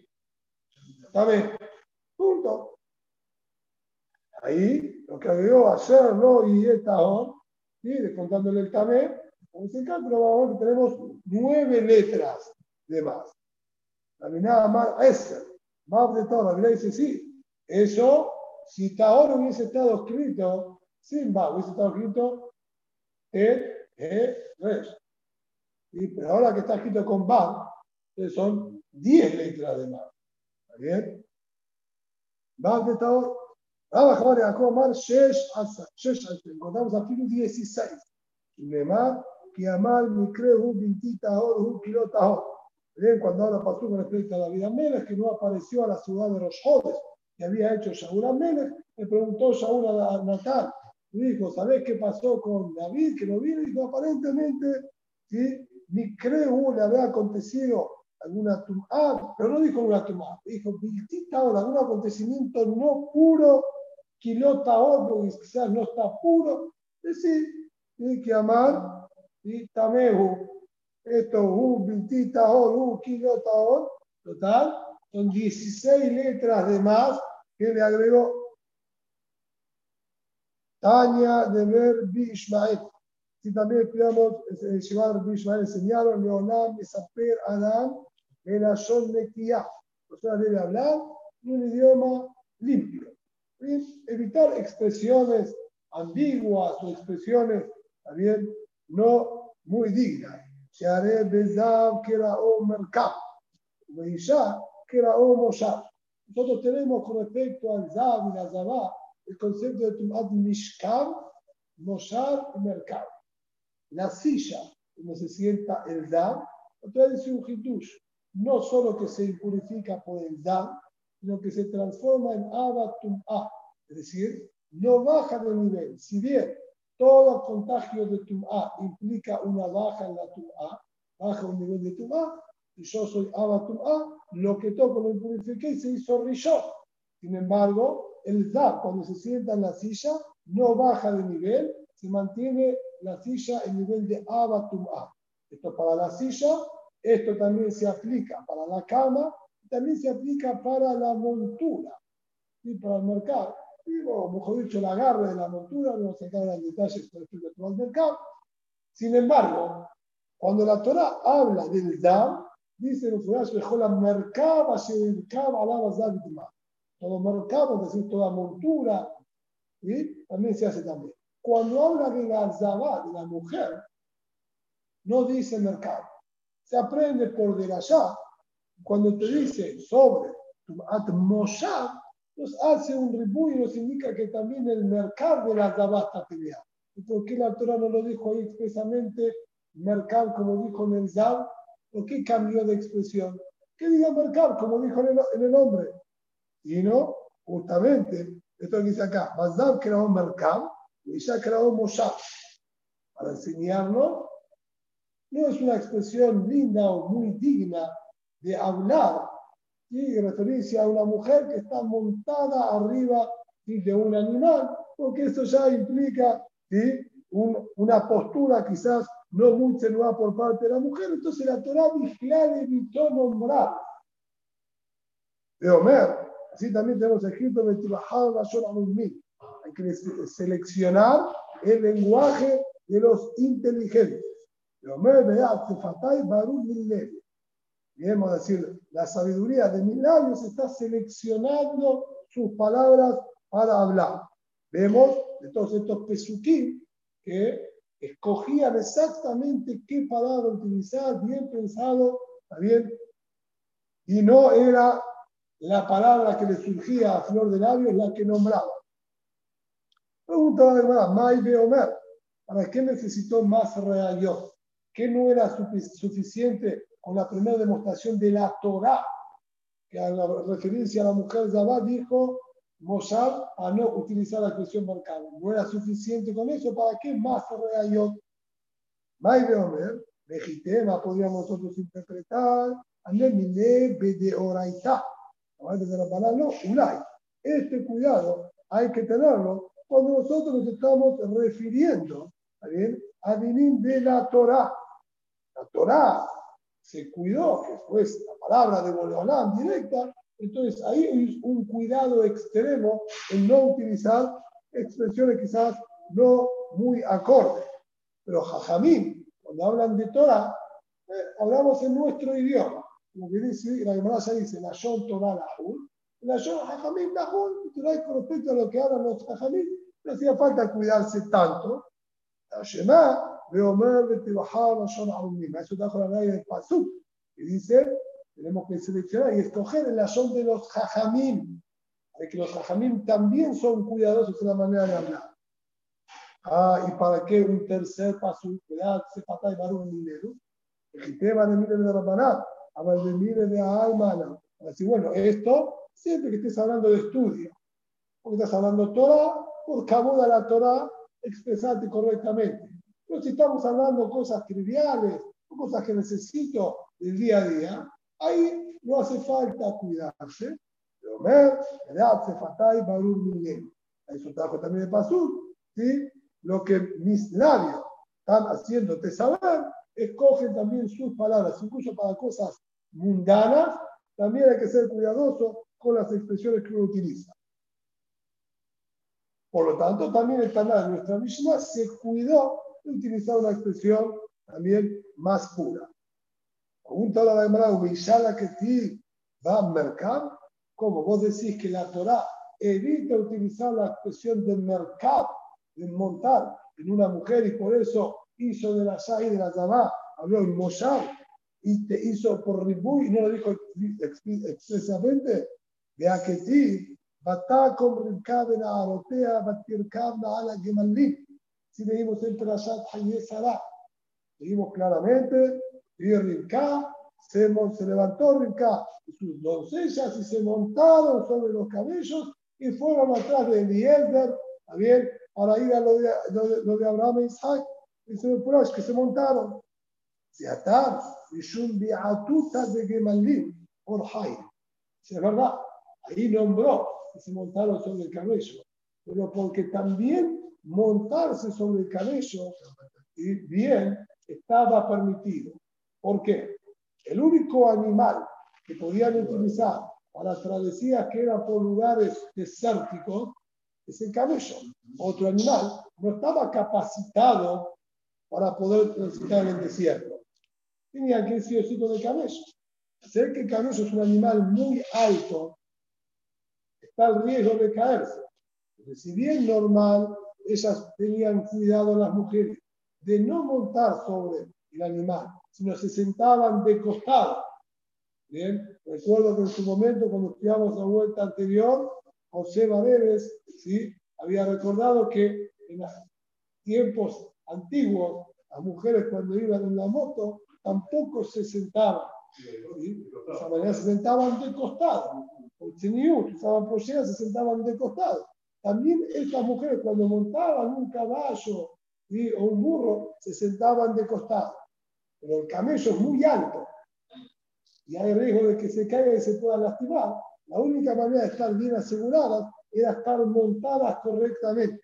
también. Punto. Ahí, lo que agregó ayer, no y etahón, ¿sí? descontándole el tamé, dice el cálculo, vamos que tenemos nueve letras de más. La minada más ese, más de todo, la dice sí. Eso, si Tahor hubiese estado escrito, sin va, hubiese estado escrito el, el, resh. Pero ahora que está escrito con Bab, son 10 letras de más. ¿Está bien? Bab de Taor. Encontramos aquí 16. Lemar, Kiamal, Mikrehu, Binti Tahor, Hu, Kilo Tahor. Bien, cuando ahora pasó con respecto a David Amélez, que no apareció a la ciudad de los Jodes, que había hecho Shaul Amélez, le preguntó Shaul a Natal, dijo, ¿sabés qué pasó con David? Que lo vino y dijo, aparentemente, ¿sí? ni creo le había acontecido alguna tumba, pero no dijo una tumba, dijo viltita o algún acontecimiento no puro, quilota o, porque quizás no está puro, es decir, tiene que amar y tamehu, esto, u, viltita o, u, quilota o, total, son 16 letras de más que le agregó Tania de ver Ishmael si también estudiamos, Shivar Bishmael enseñaron, Leonam, Esaper, Adam, el Ashon Nekiah. O sea, debe hablar un idioma limpio. Evitar expresiones ambiguas o expresiones también no muy dignas. O Merkab. Meisha, que era O Moshav. Nosotros tenemos con respecto al Zav y la Zavá el concepto de Tumat Mishkav, Moshav y Merkab la silla donde se sienta el Dam, otra vez un hitush, no solo que se impurifica por el Dam, sino que se transforma en Abatum A, es decir, no baja de nivel. Si bien todo contagio de A implica una baja en la A, baja un nivel de A, y yo soy Abatum A, lo que toco lo impurifiqué y se hizo. Sin embargo, el Dam, cuando se sienta en la silla, no baja de nivel, se mantiene la silla en nivel de Abatum A. Esto para la silla, esto también se aplica para la cama, también se aplica para la montura y para el mercado. o mejor dicho, el agarre de la montura, no vamos a en detalles respecto al mercado. Sin embargo, cuando la Torah habla del Dam, dice en dejó la mercaba, se dedicaba a la Todo mercado, es decir, toda montura, y también se hace también. Cuando habla de la Zabá, de la mujer, no dice mercado. Se aprende por de allá. Cuando te dice sobre tu atmosha, nos hace un ribu y nos indica que también el mercado de la Zabá está peleado. ¿Y por qué la Torah no lo dijo ahí expresamente, mercado como dijo en el Zab? ¿Por qué cambió de expresión? ¿Qué diga mercado como dijo en el, en el nombre? Y no, justamente, esto que dice acá, Bazab creó mercado y ya creó Moshav. Para enseñarnos, no es una expresión linda o muy digna de hablar y referirse a una mujer que está montada arriba de un animal, porque eso ya implica una postura quizás no muy celular por parte de la mujer. Entonces la Torah Bichlal evitó nombrar de Homer. Así también tenemos escrito Hay que seleccionar el lenguaje de los inteligentes. De Homer, Barul Queremos decir, la sabiduría de mis labios está seleccionando sus palabras para hablar. Vemos de todos estos pesuquín que escogían exactamente qué palabra utilizar, bien pensado, ¿está bien? Y no era la palabra que le surgía a flor de labios la que nombraba. Pregunta la May Omer, ¿para qué necesitó más reayot? ¿Qué no era suficiente con la primera demostración de la Torah? Que a la referencia a la mujer Zabá dijo, Mosar a no utilizar la expresión marcada. No era suficiente con eso, ¿para qué más reayot? May Omer, legitema, podríamos nosotros interpretar, Anemile Bedeoraita de la palabra, no, Ulay. Este cuidado hay que tenerlo cuando nosotros nos estamos refiriendo bien? a Dinim de la Torah. La Torah se cuidó, que fue la palabra de Boleolán directa, entonces ahí hay un cuidado extremo en no utilizar expresiones quizás no muy acordes. Pero Jajamín, cuando hablan de Torah, eh, hablamos en nuestro idioma como que dice, la Gemara ya dice, la Shon Torah Lahul, la Shon Hajamim Lahul, con respecto a lo que hablan los Hajamim, no hacía falta cuidarse tanto. La Shema, La eso trajo la ley del Pasuk, y dice, tenemos que seleccionar y escoger la Shon de los Hajamim, de que los Hajamim también son cuidadosos en la manera de hablar. Ah, ¿y para qué un tercer paso? Cuidarse, patay, varón, dinero. El tema de Mire de Rabbanat de de alma. Así, bueno, esto siempre que estés hablando de estudio, porque estás hablando Torah, por cabo de la Torah, expresarte correctamente. Pero si estamos hablando cosas triviales, cosas que necesito del día a día, ahí no hace falta cuidarse. Barur Miguel. Eso trabajo también de Pasú. ¿sí? Lo que mis labios están haciéndote saber, escogen también sus palabras, incluso para cosas mundanas, también hay que ser cuidadoso con las expresiones que uno utiliza. Por lo tanto, también el Taná de nuestra Mishnah se cuidó utilizar una expresión también más pura. Pregunta la Gemara, que sí va a mercado, como vos decís que la Torah evita utilizar la expresión de mercado, de montar en una mujer y por eso hizo de la Shai de la Zabá, habló en Moshar, y te hizo por ribu y no lo dijo expresamente, vea que sí, Batakom Ribkaben Arotea, Batirkabna Ala Gemalim. Si leímos en Perashat Hayesara, leímos claramente, y Ribka se, se levantó Ribka y sus doncellas y se montaron sobre los cabellos y fueron atrás de Eliezer, bien? Para ir a lo de, lo de, Abraham e Isaac. Y se que se montaron. Si atar, Mishum Biatuta de Gemalim, por Hay. Es verdad, ahí nombró que se montaron sobre el cabello, pero porque también montarse sobre el cabello, bien, estaba permitido. ¿Por qué? El único animal que podían utilizar para travesías que eran por lugares desérticos es el camello. Otro animal no estaba capacitado para poder transitar el desierto. Tenían que ir sí o sí con el camello. Ser que el camello es un animal muy alto, está el riesgo de caerse. Si bien normal, ellas tenían cuidado las mujeres de no montar sobre el animal, sino se sentaban de costado. Bien, recuerdo que en su momento, cuando estudiamos la vuelta anterior, José Bareves ¿sí? había recordado que en los tiempos antiguos, las mujeres cuando iban en la moto tampoco se sentaban. ¿sí? De esa manera se sentaban de costado. Tenían, usaban polleras, se sentaban de costado. También estas mujeres cuando montaban un caballo o un burro, se sentaban de costado. Pero el camello es muy alto y hay riesgo de que se caiga y se pueda lastimar. La única manera de estar bien aseguradas era estar montadas correctamente.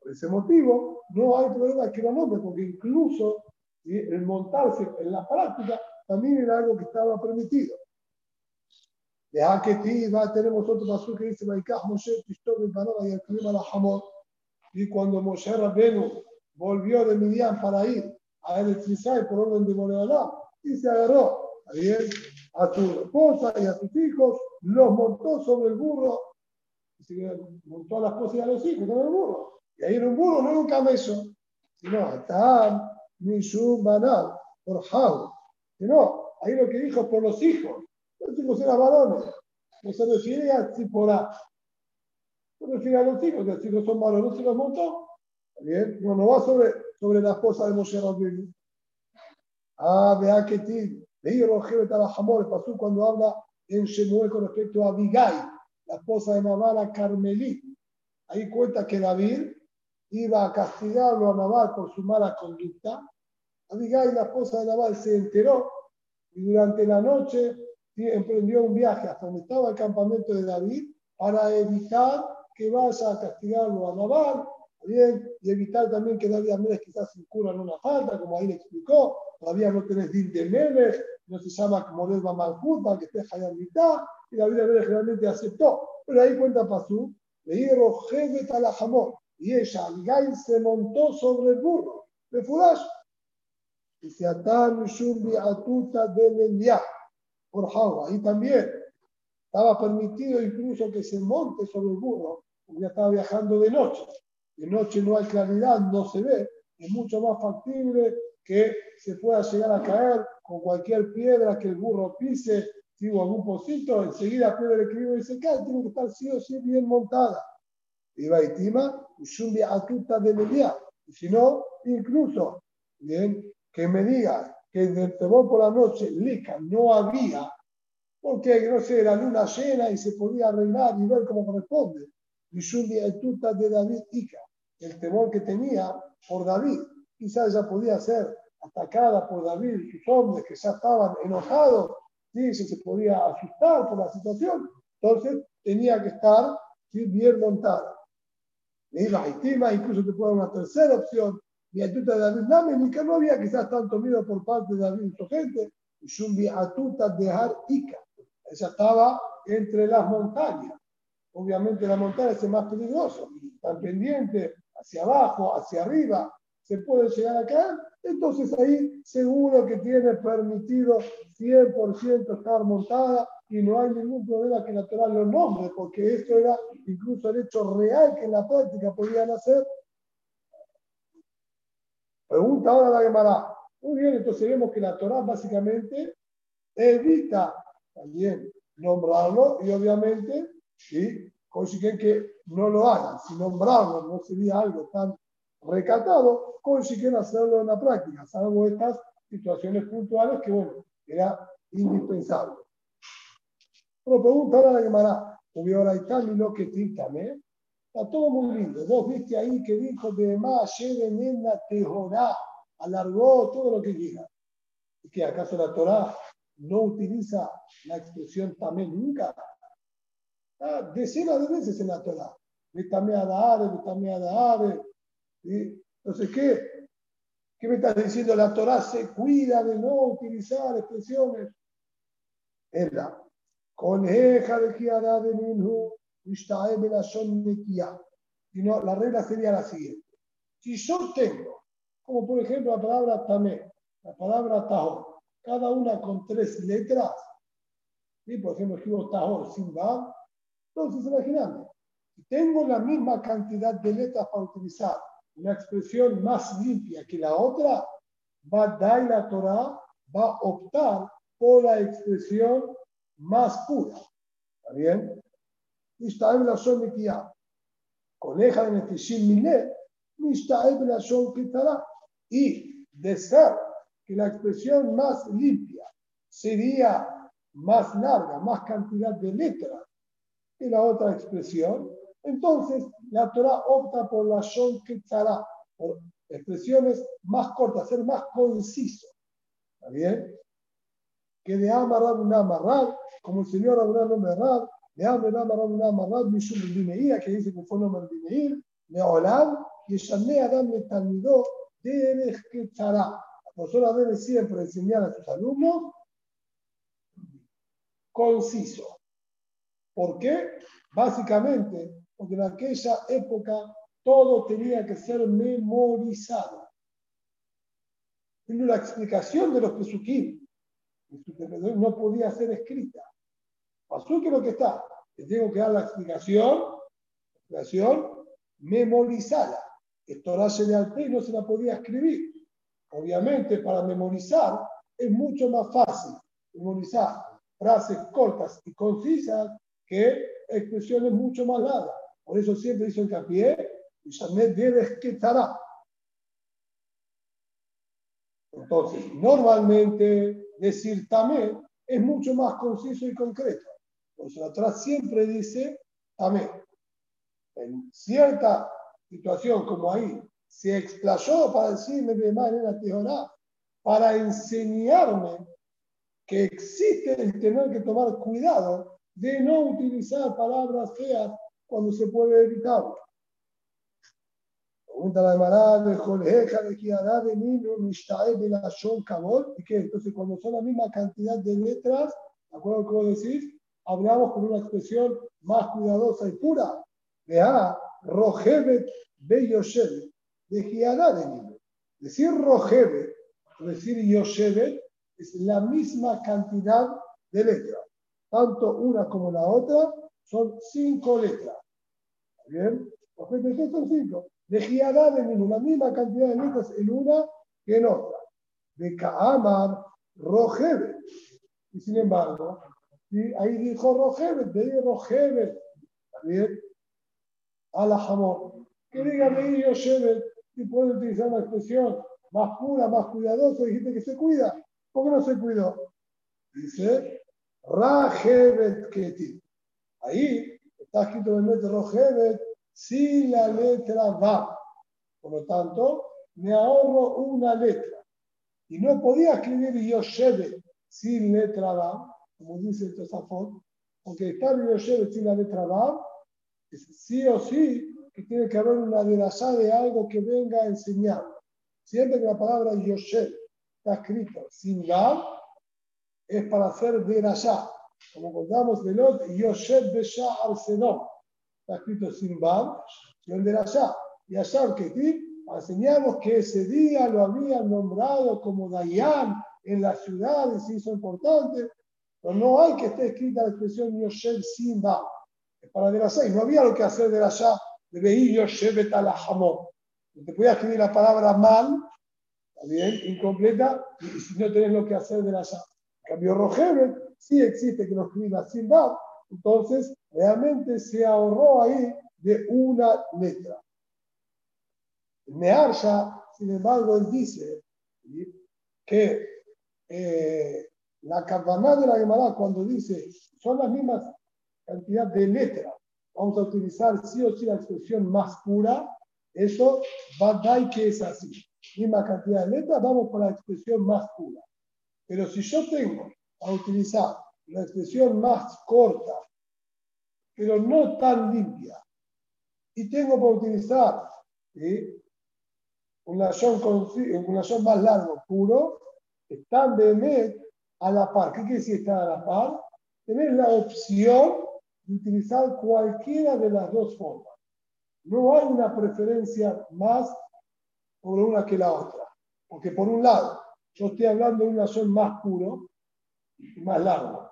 Por ese motivo, no hay problema que lo nombre, porque incluso el montarse en la práctica también era algo que estaba permitido. Deja que ti va, tenemos otro paso que dice, Moshe, y el clima la jamón. Y cuando Moshe Rabenu volvió de Midian para ir a El por orden de Boreolá, y se agarró a su esposa y a sus hijos, los montó sobre el burro, montó a la esposa y a los hijos sobre el burro. Y ahí era un burro, no era un camello, sino Atam, Mishum, Banal, por Jau. No, ahí lo que dijo por los hijos. Los hijos eran varones. No se refiere a Tzipora. Se refiere a los hijos, los hijos son varones, se los montó. Bien, no, no va sobre, sobre la esposa de Moshe Rabbeinu. Ah, vea que ti, leí Rogebet Jamor, pasó cuando habla en Shemuel con respecto a Abigail, la esposa de Nabal, Carmelí. Ahí cuenta que David iba a castigarlo a Nabal por su mala conducta. Abigail, la esposa de Nabal, se enteró y durante la noche emprendió un viaje hasta donde estaba el campamento de David para evitar que vaya a castigarlo a Nabal, bien, y evitar también que David Amélez quizás incurran una falta, como ahí le explicó, todavía no tenés din de Melech, no se llama Model Malhut, para que esté a mitad, y David Amélez realmente aceptó. Pero ahí cuenta Pasú, le dieron a la jamón, y ella, Abigail, se montó sobre el burro de Furash. Y se ataron a tuta del por Jawa. Ahí también estaba permitido incluso que se monte sobre el burro, porque ya estaba viajando de noche. De noche no hay claridad, no se ve. Es mucho más factible que se pueda llegar a caer con cualquier piedra que el burro pise, si o algún pocito, enseguida pierde el equilibrio y se cae. Tiene que estar sí o sí bien montada. Y Baitima, y Atuta de Media. Y si no, incluso, bien, que me diga que en el temor por la noche, Lica, no había, porque, no sé, la luna llena y se podía arreglar y ver cómo corresponde. De David Ica, el temor que tenía por David. Quizás ya podía ser atacada por David y sus hombres que ya estaban enojados, ¿sí? se podía asustar por la situación. Entonces tenía que estar bien montada. Y la incluso te puede dar una tercera opción, mi atuta de David Name, que no había quizás tanto miedo por parte de David y su gente, y atuta de Har Ica. Ella estaba entre las montañas. Obviamente la montaña es el más peligroso, tan pendiente hacia abajo, hacia arriba, se puede llegar a caer, entonces ahí seguro que tiene permitido 100% estar montada y no hay ningún problema que la Torah lo nombre, porque esto era incluso el hecho real que en la práctica podían hacer. Pregunta ahora la Gemara. Muy bien, entonces vemos que la Torah básicamente evita también nombrarlo y obviamente ¿sí? consiguen que no lo hagan. Si nombrarlo no sería algo tan recatado, consiguen hacerlo en la práctica, salvo estas situaciones puntuales que, bueno, era indispensable. Pero pregunta ahora la Gemara, y lo que títame. Está todo muy lindo. Vos viste ahí que dijo de más, nena tejorá, alargó todo lo que quiera. ¿Y que acaso la Torah no utiliza la expresión también nunca? Ah, decenas de veces en la Torah. Vitamea da vitamea da Entonces, ¿qué? ¿Qué me estás diciendo? La Torah se cuida de no utilizar expresiones. Es la con de Kiara de Minhu, sino la regla sería la siguiente. Si yo tengo, como por ejemplo la palabra tamé, la palabra tajor, cada una con tres letras, ¿sí? por ejemplo escribo tajor sin va, entonces imagínate, si tengo la misma cantidad de letras para utilizar una expresión más limpia que la otra, va a dar la Torah, va a optar por la expresión más pura. ¿Está bien? Mishtaev la son. Coneja de Nefeshim Miné, Mishtaev la son. Y de ser que la expresión más limpia sería más larga, más cantidad de letras que la otra expresión, entonces la Torah opta por la Shon Ketzara, por expresiones más cortas, ser más conciso. ¿Está bien? Que de Amarad una Amarad, como el señor Abraham Omerad, una Amarad, Mishum Bimeir, que dice que fue nombre Bimeir, de Olam, y Shamne Adam le talmidó de Ketzara. La profesora debe siempre enseñar a sus alumnos conciso. ¿Por qué? Básicamente, porque en aquella época todo tenía que ser memorizado. Tiene la explicación de los pesukim no podía ser escrita. Pasó que lo que está, le tengo que dar la explicación, explicación memorizada. Esto era de y no se la podía escribir. Obviamente, para memorizar es mucho más fácil memorizar frases cortas y concisas que expresiones mucho más largas. Por eso siempre hizo hincapié. Entonces, normalmente decir tamé es mucho más conciso y concreto. Por eso atrás siempre dice tamé. En cierta situación como ahí, se explayó para decirme para enseñarme que existe el tener que tomar cuidado de no utilizar palabras feas cuando se puede evitarlo. Pregunta la Emara de de de Nino, de la Shon Kabol, y que entonces cuando son la misma cantidad de letras, ¿de acuerdo con lo que decís? Hablamos con una expresión más cuidadosa y pura. Vea, Rojevet be Yoshevet, de de. Decir Rojevet, decir Yoshevet, es la misma cantidad de letras. Tanto una como la otra son cinco letras. ¿Bien? ¿Qué son cinco? De de la misma cantidad de letras en una que en otra. De Kaamar, Rojebe. Y sin embargo, ahí dijo Rojebe, de ahí Rojebe. ¿Bien? A la jamón. Que diga de Yoshevet, y puede utilizar una expresión más pura, más cuidadosa, dijiste que se cuida. ¿Por qué no se cuidó? Dice, Rajevet Ketit. Ahí está escrito en el de Rojevet sin la letra Va. Por lo tanto, me ahorro una letra. Y no podía escribir Yoshevet sin letra Va, como dice el Tosafot, porque estar Yoshevet sin la letra Va, es sí o sí que tiene que haber una derashá de algo que venga a enseñar. Siempre que la palabra Yoshevet está escrito sin Gab, es para hacer allá Como contamos de Lot, Yosef Besha Arsenó. Está escrito sin Gab, y el allá Y allá que enseñamos que ese día lo habían nombrado como Dayan en la ciudad y se hizo importante. Pero no hay que esté escrita la expresión Yosef sin Gab. Es para allá Y no había lo que hacer allá de Behi Yosef Betalajamón. Te podía escribir la palabra mal bien? Incompleta, y, si no tenés lo que hacer de la llave. cambio, Rogeber sí existe que lo escriba sin dar, entonces realmente se ahorró ahí de una letra. Mearsha, sin embargo, él dice que eh, la cabana de la Gemara, cuando dice son las mismas cantidad de letras, vamos a utilizar sí o sí la expresión más pura, eso va a dar que es así misma cantidad de letras, vamos por la expresión más pura. Pero si yo tengo a utilizar la expresión más corta, pero no tan limpia, y tengo para utilizar una son más largo, puro, están de a la par. ¿Qué quiere decir estar a la par? Tener la opción de utilizar cualquiera de las dos formas. no hay una preferencia más por una que la otra. Porque por un lado, yo estoy hablando de una son más puro y más largo.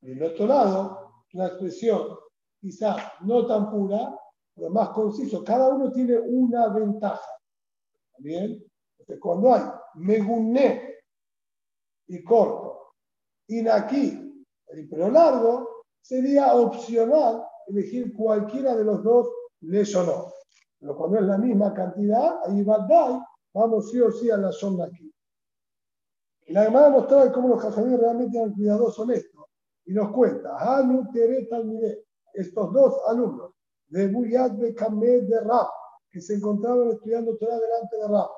Y del otro lado, una expresión quizás no tan pura, pero más conciso. Cada uno tiene una ventaja. ¿Bien? Entonces, cuando hay meguné y corto, aquí, pero largo, sería opcional elegir cualquiera de los dos les o no. Pero cuando es la misma cantidad, ahí va dar, vamos sí o sí a la zona aquí. Y la demanda nos cómo los jajamíes realmente eran cuidadosos en esto. Y nos cuenta, Hanu estos dos alumnos de Buyat Bekameh de Rab, que se encontraban estudiando Torah delante de Rab.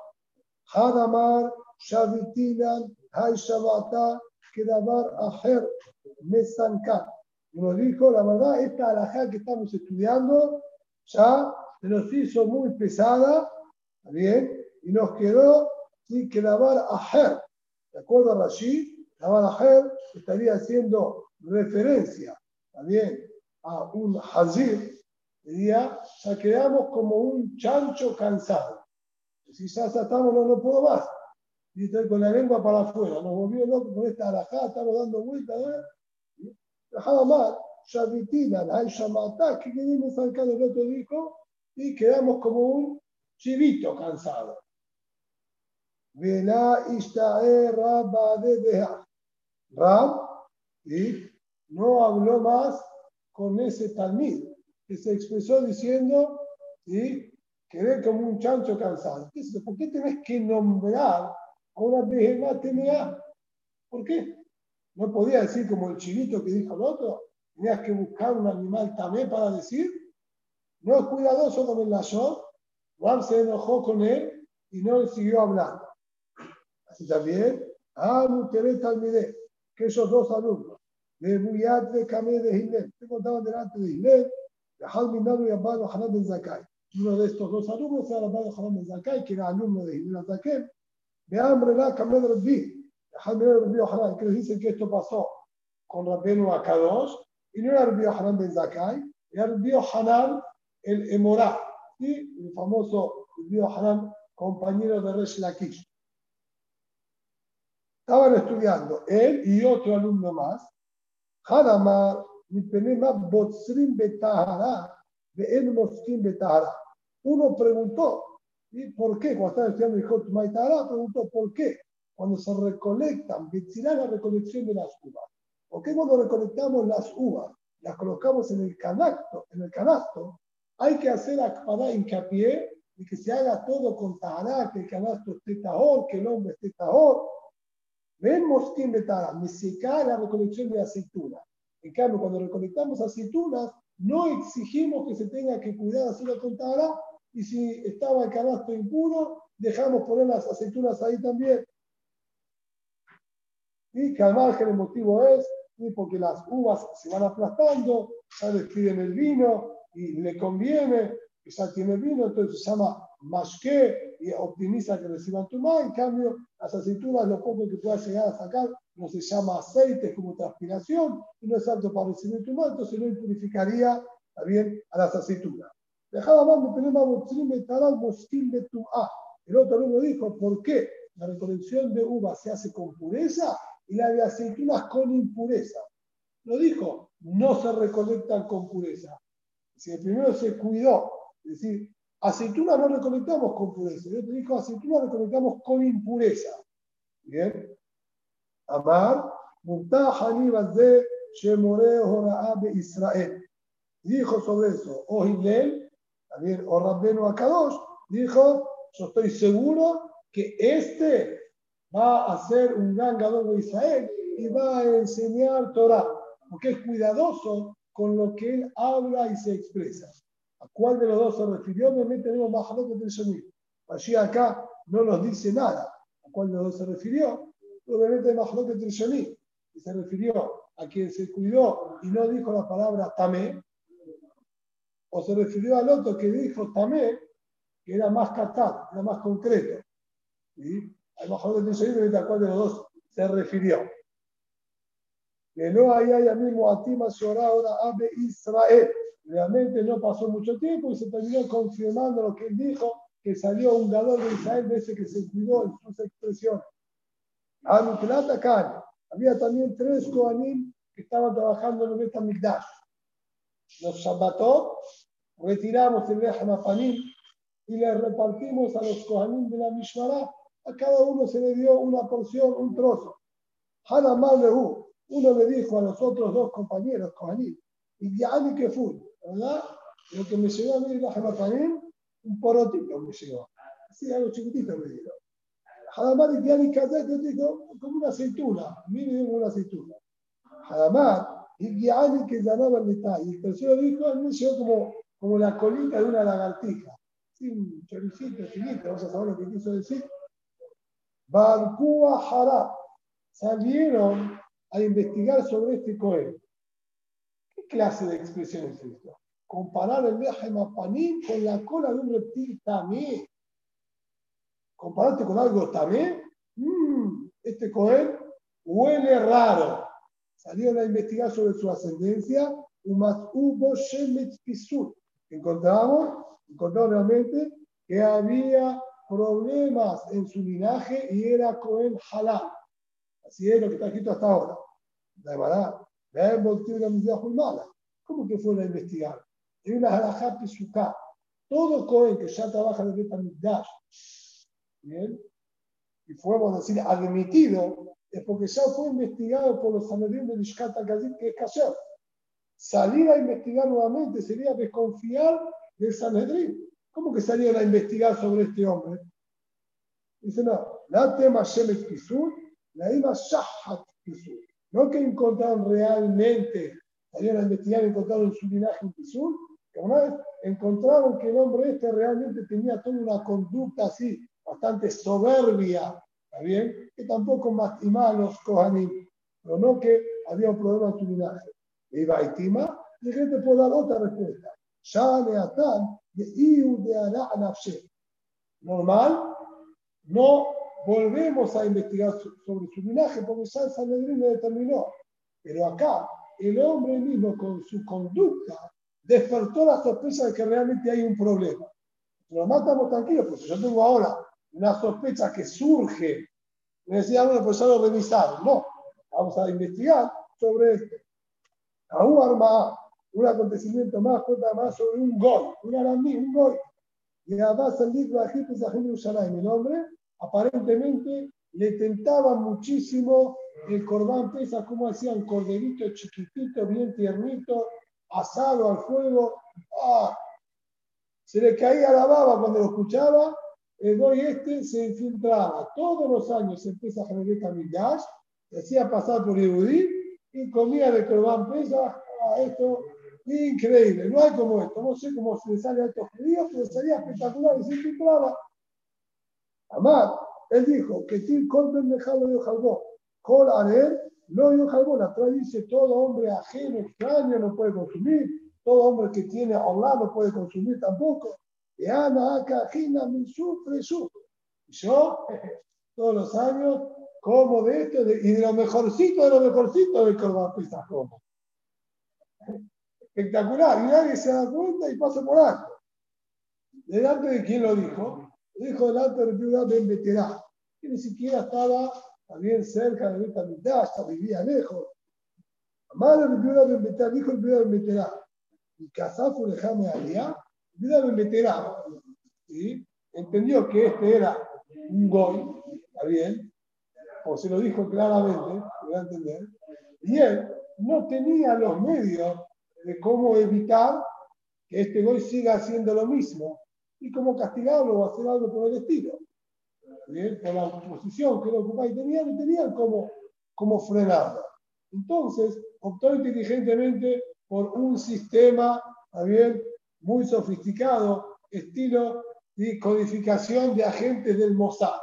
Hadamar, Shavitinan, Hay Shabata, Kedabar Aher, Mesankat. Y nos dijo, la verdad, esta alajá que estamos estudiando ya se nos hizo muy pesada, ¿bien? Y nos quedó sin Kedabar Aher. ¿De acuerdo a Rashid? Kedabar Aher estaría haciendo referencia, ¿bien? A un hazir, diría, ya quedamos como un chancho cansado. Si ya estamos, no, no puedo más. Y con la lengua para afuera. Nos volvió loco con esta alajá, estamos dando vueltas. ¿eh? Dejaba mal, Shavitina, la Shamata, que queremos acá del otro dijo, y quedamos como un chivito cansado. Vela Ishtae de Rab, y no habló más con ese talmid, que se expresó diciendo, ¿sí? quedé como un chancho cansado. ¿Por qué tenés que nombrar a una behemá TMA? ¿Por qué? No podía decir como el chivito que dijo el otro. Tenías que buscar un animal tamé para decir. No es cuidadoso con el lazón. Juan se enojó con él y no le siguió hablando. Así también, ah, Muteret Talmideh, que esos dos alumnos, de Buyat de Kameh de Hillel, se contaban delante de Hillel, de Halminado y Abado Hanan Ben Zakai. Uno de estos dos alumnos era Abado Hanan Ben Zakai, que era alumno de Hillel Zakai, de Amrela Kameh de Rabbi, que les dice que esto pasó con Rabbeinu Akadosh, y no era Rabbi Hanan Ben Zakai, era Rabbi Hanan el Emorá, el famoso Rabbi Hanan, compañero de Resh Lakish. Estaban estudiando él y otro alumno más, Hanama, Botzrim Betahara, de Moskim Betahara. Uno preguntó, ¿y por qué? Cuando estaba estudiando el Hot preguntó por qué cuando se recolectan, Betzirá la recolección de las uvas. ¿Por qué cuando recolectamos las uvas, las colocamos en el canasto, en el canasto, hay que hacer akpadá hincapié y que se haga todo con tahará, que el canasto esté tahor, que el hombre esté tahor. Vemos quién betara, me seca la recolección de aceitunas. En cambio, cuando recolectamos aceitunas, no exigimos que se tenga que cuidar hacerlo con tahará, y si estaba el canasto impuro, dejamos poner las aceitunas ahí también. Y que al margen el motivo es porque las uvas se van aplastando, ya despiden el vino y le conviene, ya tiene vino, entonces se llama masque y optimiza que reciban tu En cambio, las aceitunas, lo poco que puedas llegar a sacar, no se llama aceite, como transpiración, y no es apto para recibir tu entonces no impurificaría también a las aceitunas. El otro alumno dijo, ¿por qué la recolección de uvas se hace con pureza y la de aceitunas con impureza. Lo dijo, no se recolectan con pureza. Si el primero se cuidó, es decir, aceitunas no recolectamos con pureza. Yo te dijo, aceitunas recolectamos con impureza. Bien. Amar, de Israel. Dijo sobre eso, o Hillel, también, o Rabbenu Akadosh, dijo, yo estoy seguro que este va a ser un gran gadol de Israel y va a enseñar Torah, porque es cuidadoso con lo que él habla y se expresa. ¿A cuál de los dos se refirió? Obviamente tenemos Mahalot del Shemir. Allí acá no nos dice nada. ¿A cuál de los dos se refirió? Obviamente Mahalot del Shemir. Y se refirió a quien se cuidó y no dijo la palabra tamé, o se refirió al otro que dijo tamé, que era más catá, era más concreto. ¿Sí? a lo mejor el a cuál de los dos se refirió. Que no hay ahí mismo a ti ahora Abe Israel. Realmente no pasó mucho tiempo y se terminó confirmando lo que él dijo, que salió un gador de Israel de ese que se cuidó en sus expresiones. plata Khan. Había también tres Kohanim que estaban trabajando en el Betamikdash. Los Shabbatot retiramos el Lehem Apanim y le repartimos a los Kohanim de la Mishmará. A cada uno se le dio una porción, un trozo. Hanamar Lehu, uno le dijo a los otros dos compañeros Kohanim, y Yahani que fue, ¿verdad? Lo que me llegó a mí el un porotito me llegó. Así, algo chiquitito me dio. Hadamar y Diani Kazet, yo digo, como una aceituna, mire como una aceituna. Hadamar que llamaba el tercero dijo, a mí llegó como, como la colita de una lagartija. Sí, un choricito chiquito, vamos a saber lo que quiso decir. Barcúa Hará. Salieron a investigar sobre este Cohen. ¿Qué clase de expresión es esto? Comparar el viaje Mapanín con la cola de un reptil también compararte con algo también, mmm, este Cohen huele raro. Salieron a investigar sobre su ascendencia, hubo Encontramos, encontramos realmente que había problemas en su linaje y era Cohen halal. Así es lo que está escrito hasta ahora. ¿Cómo que fue a investigar? Hay una halajá pisuká. Todo Cohen que ya trabaja en el Bien. Y podemos decir admitido, es porque ya fue investigado por los Sanedrín de Mishkat que es Kasher. Salir a investigar nuevamente sería desconfiar del Sanedrín. ¿Cómo que salieron a investigar sobre este hombre? Dice, no, la tema Shemet Kisur, la ima Shahat Kisur. No que encontraron realmente, salieron a investigar y encontraron en su linaje un Kisur, que una vez encontraron que el hombre este realmente tenía toda una conducta así, bastante soberbia, ¿está bien? Que tampoco lastimaba a los Kohanim, pero no que había un problema en su linaje. Y Baitima, y que te puedo dar otra respuesta. Ya le atan de. Normal, no volvemos a investigar sobre su linaje porque ya el Sanedrín lo determinó. Pero acá, el hombre mismo con su conducta despertó la sospecha de que realmente hay un problema. Normal estamos tranquilos, porque yo tengo ahora una sospecha que surge, decía, bueno, pues ya lo revisaron. No, vamos a investigar sobre esto. un arma, un acontecimiento más, cuenta más sobre un gol, un aramí, un gol. Y Egipto y Jerusalén, el hombre, aparentemente le tentaba muchísimo el corbán pesa, como hacía un corderito chiquitito, bien tiernito, asado al fuego. ¡Ah! Se le caía la baba cuando lo escuchaba el Goy este se infiltraba todos los años en Pesach a Kamidash, se hacía pasar por Yehudí y comía de Corban Pesach. Ah, esto increíble, no hay como esto. No sé cómo se le sale a estos judíos, pero sería espectacular y se infiltraba. Además, él dijo que Til Kolben dejado de Jalbó, Kol Arer, no yo Jalbó. La Torah dice: todo hombre ajeno, extraño, no puede consumir, todo hombre que tiene Allah no puede consumir tampoco. Y Ana Cajina me sufre, sufre. Yo, todos los años, como de esto y de lo mejorcito de lo mejorcito del Corban como. Espectacular. Y nadie se da cuenta y pasa por alto. ¿Delante de quién lo dijo? Lo dijo delante de Viuda Ben Beterá, que ni siquiera estaba también cerca de Betamidá, hasta vivía lejos. Amado de Viuda Ben Beterá, dijo el Viuda Ben Beterá, y Casafu dejame allá Vida meterá, ¿sí? entendió que este era un goy, ¿está bien? O se lo dijo claramente, lo a entender, y él no tenía los medios de cómo evitar que este goy siga haciendo lo mismo y cómo castigarlo o hacer algo por el estilo. ¿Bien? Por la posición que lo ocupaba y tenían, no tenían cómo, cómo frenarlo. Entonces, optó inteligentemente por un sistema, ¿está bien? Muy sofisticado, estilo de codificación de agentes del Mossad.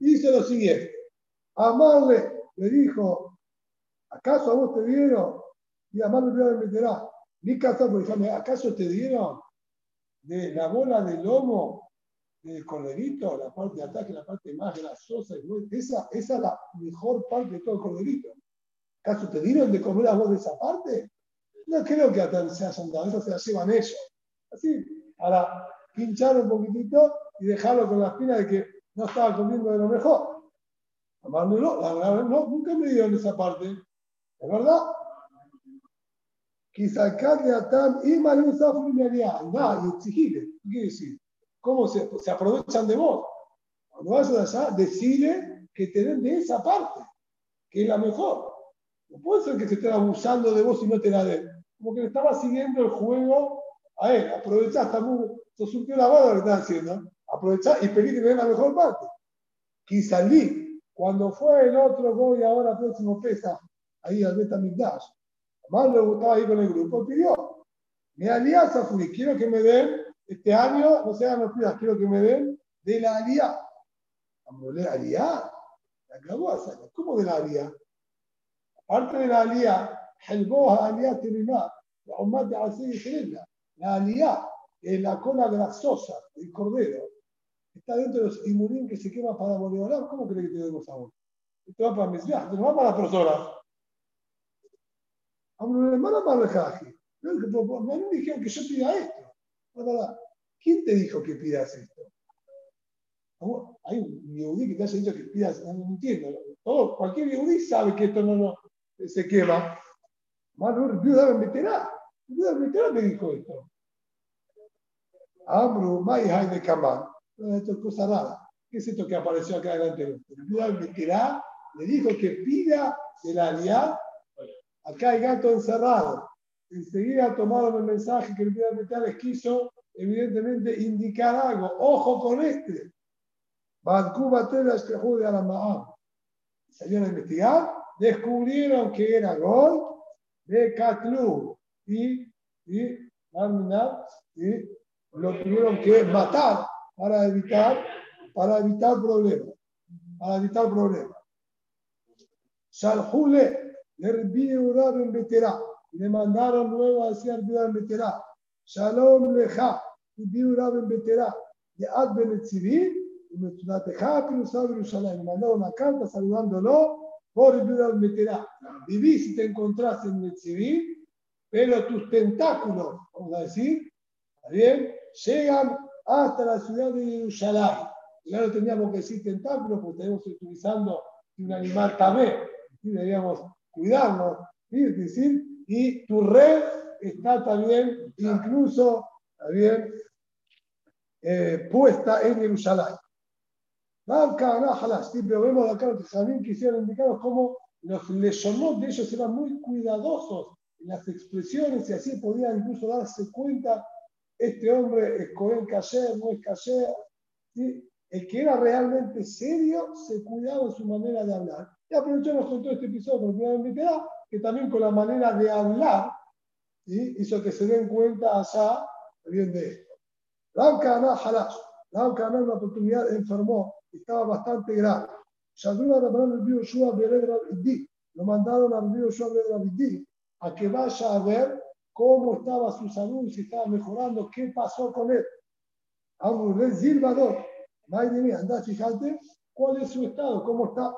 Hizo lo siguiente. Amarle le dijo, ¿acaso a vos te dieron? Y Amarle le meterá. Mi casa, ¿acaso te dieron de la bola de lomo del corderito, la parte de ataque, la parte más grasosa? Esa, esa es la mejor parte de todo el corderito. ¿Acaso te dieron de comer a vos de esa parte? No creo que se hayan dado, eso se la llevan ellos. Así, para pinchar un poquitito y dejarlo con la espina de que no estaba comiendo de lo mejor. Amarlo, no, la verdad, no, nunca me dieron esa parte. ¿Es verdad? Quizá de Atam y Malun Safri Anda y exigirle. ¿Qué quiere decir? ¿Cómo se, se aprovechan de vos? Cuando vas allá, decide que te den de esa parte, que es la mejor. No puede ser que se estén abusando de vos y no te la den. Como que le estaba siguiendo el juego a ver, aprovechá, está muy, sos un tío lavado lo que estás haciendo. Aprovechá y pedí que te den la mejor parte. Kisalí, cuando fue el otro gol y ahora próximo pesa, ahí al Betamigdash, más le gustaba ahí con el grupo, pidió, mi alianza fui, quiero que me den, este año, no sean los pidas, quiero que me den de la alianza. Alianza. Acabó ¿Cómo de la alianza? Aparte de la alianza, Helboja alianza tiene más. La Umma te hace la es la cola grasosa del cordero está dentro de los imurín que se quema para volar. ¿Cómo cree que te demos ahora? Esto va para mis viajes, no va para personas. A una hermana más lejaje. No me dijeron que yo pida esto. ¿Quién te dijo que pidas esto? Hay un yehudí que te haya dicho que pidas, no entiendo. Todo, cualquier yehudí sabe que esto no, no se quema. Manu, viuda meterá. Meterá me dijo esto. Amru, Mai, de Kamán esto es cosa rara. ¿Qué es esto que apareció acá delante? El meterá, le dijo que pida de la acá hay gato encerrado. Enseguida tomaron el mensaje que el Meterá les quiso, evidentemente, indicar algo. Ojo con este. Salieron a investigar, descubrieron que era gol de Catlu y, y, y lo tuvieron que matar para evitar, para evitar problemas. Para evitar problemas. Shalhule, le en Beterá. Le mandaron luego a decir en Beterá. Shalom leja, Biurab en Beterá. De Adben et Civil, y Metunateja, Pirusab Jerusalén. Le mandaron una carta saludándolo por Biurab en Beterá. Viví si te encontrás en civil, pero tus tentáculos, vamos a decir, ¿está bien? Llegan hasta la ciudad de Jerusalén. no teníamos que decir tentáculos porque estábamos utilizando un animal tamé y debíamos cuidarnos. decir, y tu red está también incluso también, eh, puesta en Jerusalén. Siempre vemos acá los que quisieron indicarnos cómo los lesonot de ellos eran muy cuidadosos las expresiones y así podían incluso darse cuenta este hombre es Cohen Kasher, no es Kasher. El que era realmente serio se cuidaba en su manera de hablar. Y aprovechamos todo este episodio con que también con la manera de hablar hizo que se den cuenta allá bien de esto. Ram Kana Halash. Ram Kana en una oportunidad enfermó, estaba bastante grave. Shaduna Rabban el Bio Shua Lo mandaron al Bio Shua a que vaya a ver cómo estaba su salud, si estaba mejorando, qué pasó con él. Amor Silvador, madre mía, anda, fíjate cuál es su estado, cómo está.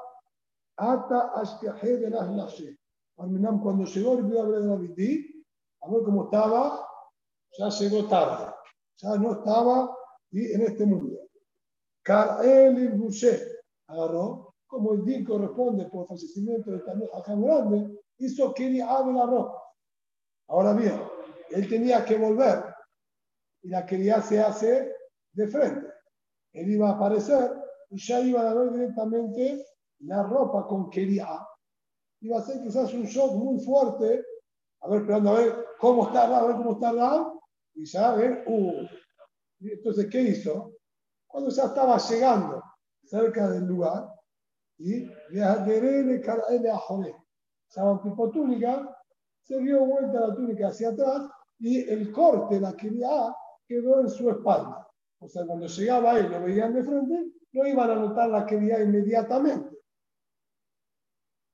Ata Ashkehe de las Nashe. Cuando llegó el video de David, a ver cómo estaba, ya llegó tarde, ya no estaba en este mundo. Karel y Boucher agarró, como el día corresponde por fallecimiento de Tamil Grande, hizo abre la ropa Ahora bien, él tenía que volver y la quería se hace de frente. Él iba a aparecer y ya iba a ver directamente la ropa con quería. Iba a ser quizás un shock muy fuerte. A ver, esperando a ver cómo está a ver cómo está Y ya a ver, uh. Entonces, ¿qué hizo? Cuando ya estaba llegando cerca del lugar, y le a Joré. Tipo túnica se dio vuelta la túnica hacia atrás y el corte, la quería quedó en su espalda. O sea, cuando llegaba ahí lo veían de frente, no iban a notar la quería inmediatamente.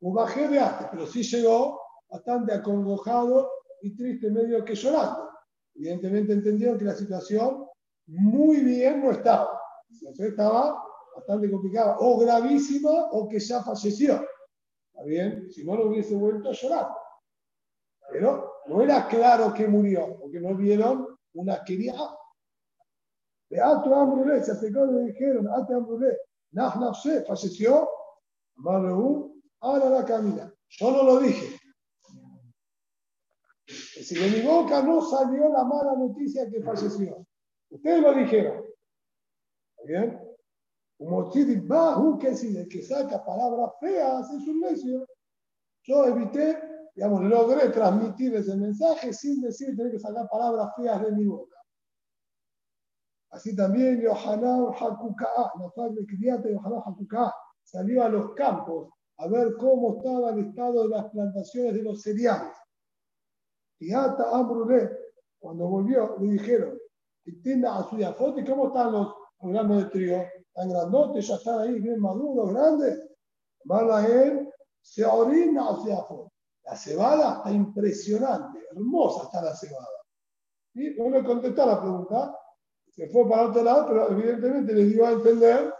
bajé de arte, pero sí llegó bastante acongojado y triste, medio que llorando. Evidentemente entendieron que la situación muy bien no estaba. estaba bastante complicada, o gravísima, o que ya falleció. ¿Está bien? Si no, lo hubiese vuelto a llorar. Pero no era claro que murió, porque no vieron una quería. De Ato Ambrulé, se acercó y le dijeron, Ato Ambrulé, Nah Nafse, falleció, Marreú, ahora la camina. Yo no lo dije. Si de mi boca no salió la mala noticia que falleció. Ustedes lo dijeron. ¿Está bien? Bahu, que si el que saca palabras feas es un necio. Yo evité, digamos, logré transmitir ese mensaje sin decir tener que sacar palabras feas de mi boca. Así también Yohanan Hakuka'a, criada de Yohanan Hakuka'a, salió a los campos a ver cómo estaba el estado de las plantaciones de los cereales. Y hasta Ambrulé, cuando volvió, le dijeron, ¿y cómo están los granos de trigo? ¿Tan grandotes? ¿Ya están ahí bien maduros, grandes? él, se orina hacia La cebada está impresionante, hermosa está la cebada. Y no le contestó la pregunta, se fue para otro lado, pero evidentemente le dio a entender,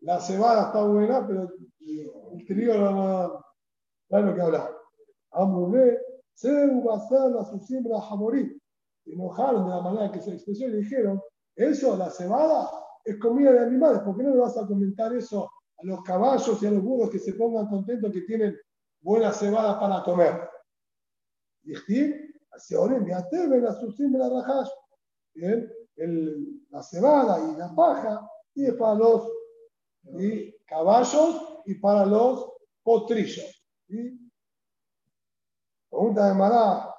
la cebada está buena, pero el trigo no, hay lo que hablar. Ambrulé se hacer a su siembra a morir. Se enojaron de la manera que se expresó y dijeron, eso, la cebada, es comida de animales, ¿por qué no le vas a comentar eso a los caballos y a los burros que se pongan contentos que tienen buena cebada para comer? Bien, el, la cebada y la paja, y es para los y caballos y para los potrillos. ¿sí? Pregunta de Mará.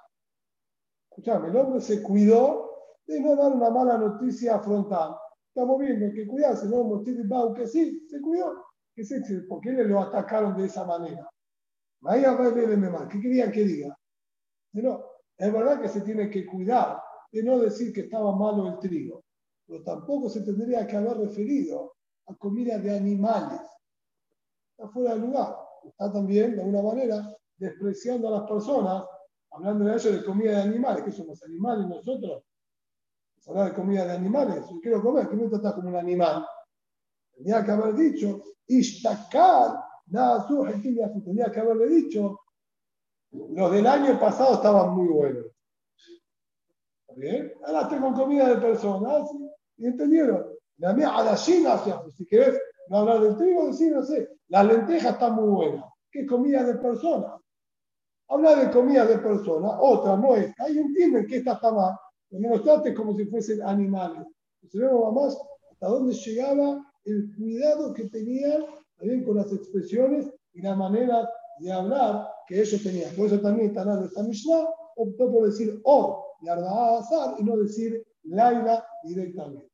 Escuchame, el hombre se cuidó de no dar una mala noticia frontal. Estamos viendo que cuidarse, ¿no? que sí, se cuidó. ¿Qué se, ¿Por qué lo atacaron de esa manera? ¿Qué querían que diga? No, es verdad que se tiene que cuidar de no decir que estaba malo el trigo, pero tampoco se tendría que haber referido a comida de animales. Está fuera de lugar. Está también, de alguna manera, despreciando a las personas, hablando de ellos de comida de animales, que somos animales nosotros. Hablar de comida de animales, yo quiero comer, que me tratas como un animal. Tenía que haber dicho, Ishtakar, nada tenía que haberle dicho, los del año pasado estaban muy buenos. ¿Está bien? Ahora tengo comida de personas, ¿y entendieron? La mía a la China, si querés no hablar del trigo, decir, no sé, las lentejas están muy buenas. ¿Qué comida de personas? Habla de comida de personas, otra no es. Ahí entienden que esta está mal, pero no los trates como si fuesen animales. Observemos más hasta dónde llegaba el cuidado que tenían también con las expresiones y la manera de hablar que ellos tenían. Por eso también Tanar esta Mishnah optó por decir Or, Azar, y no decir Laila directamente.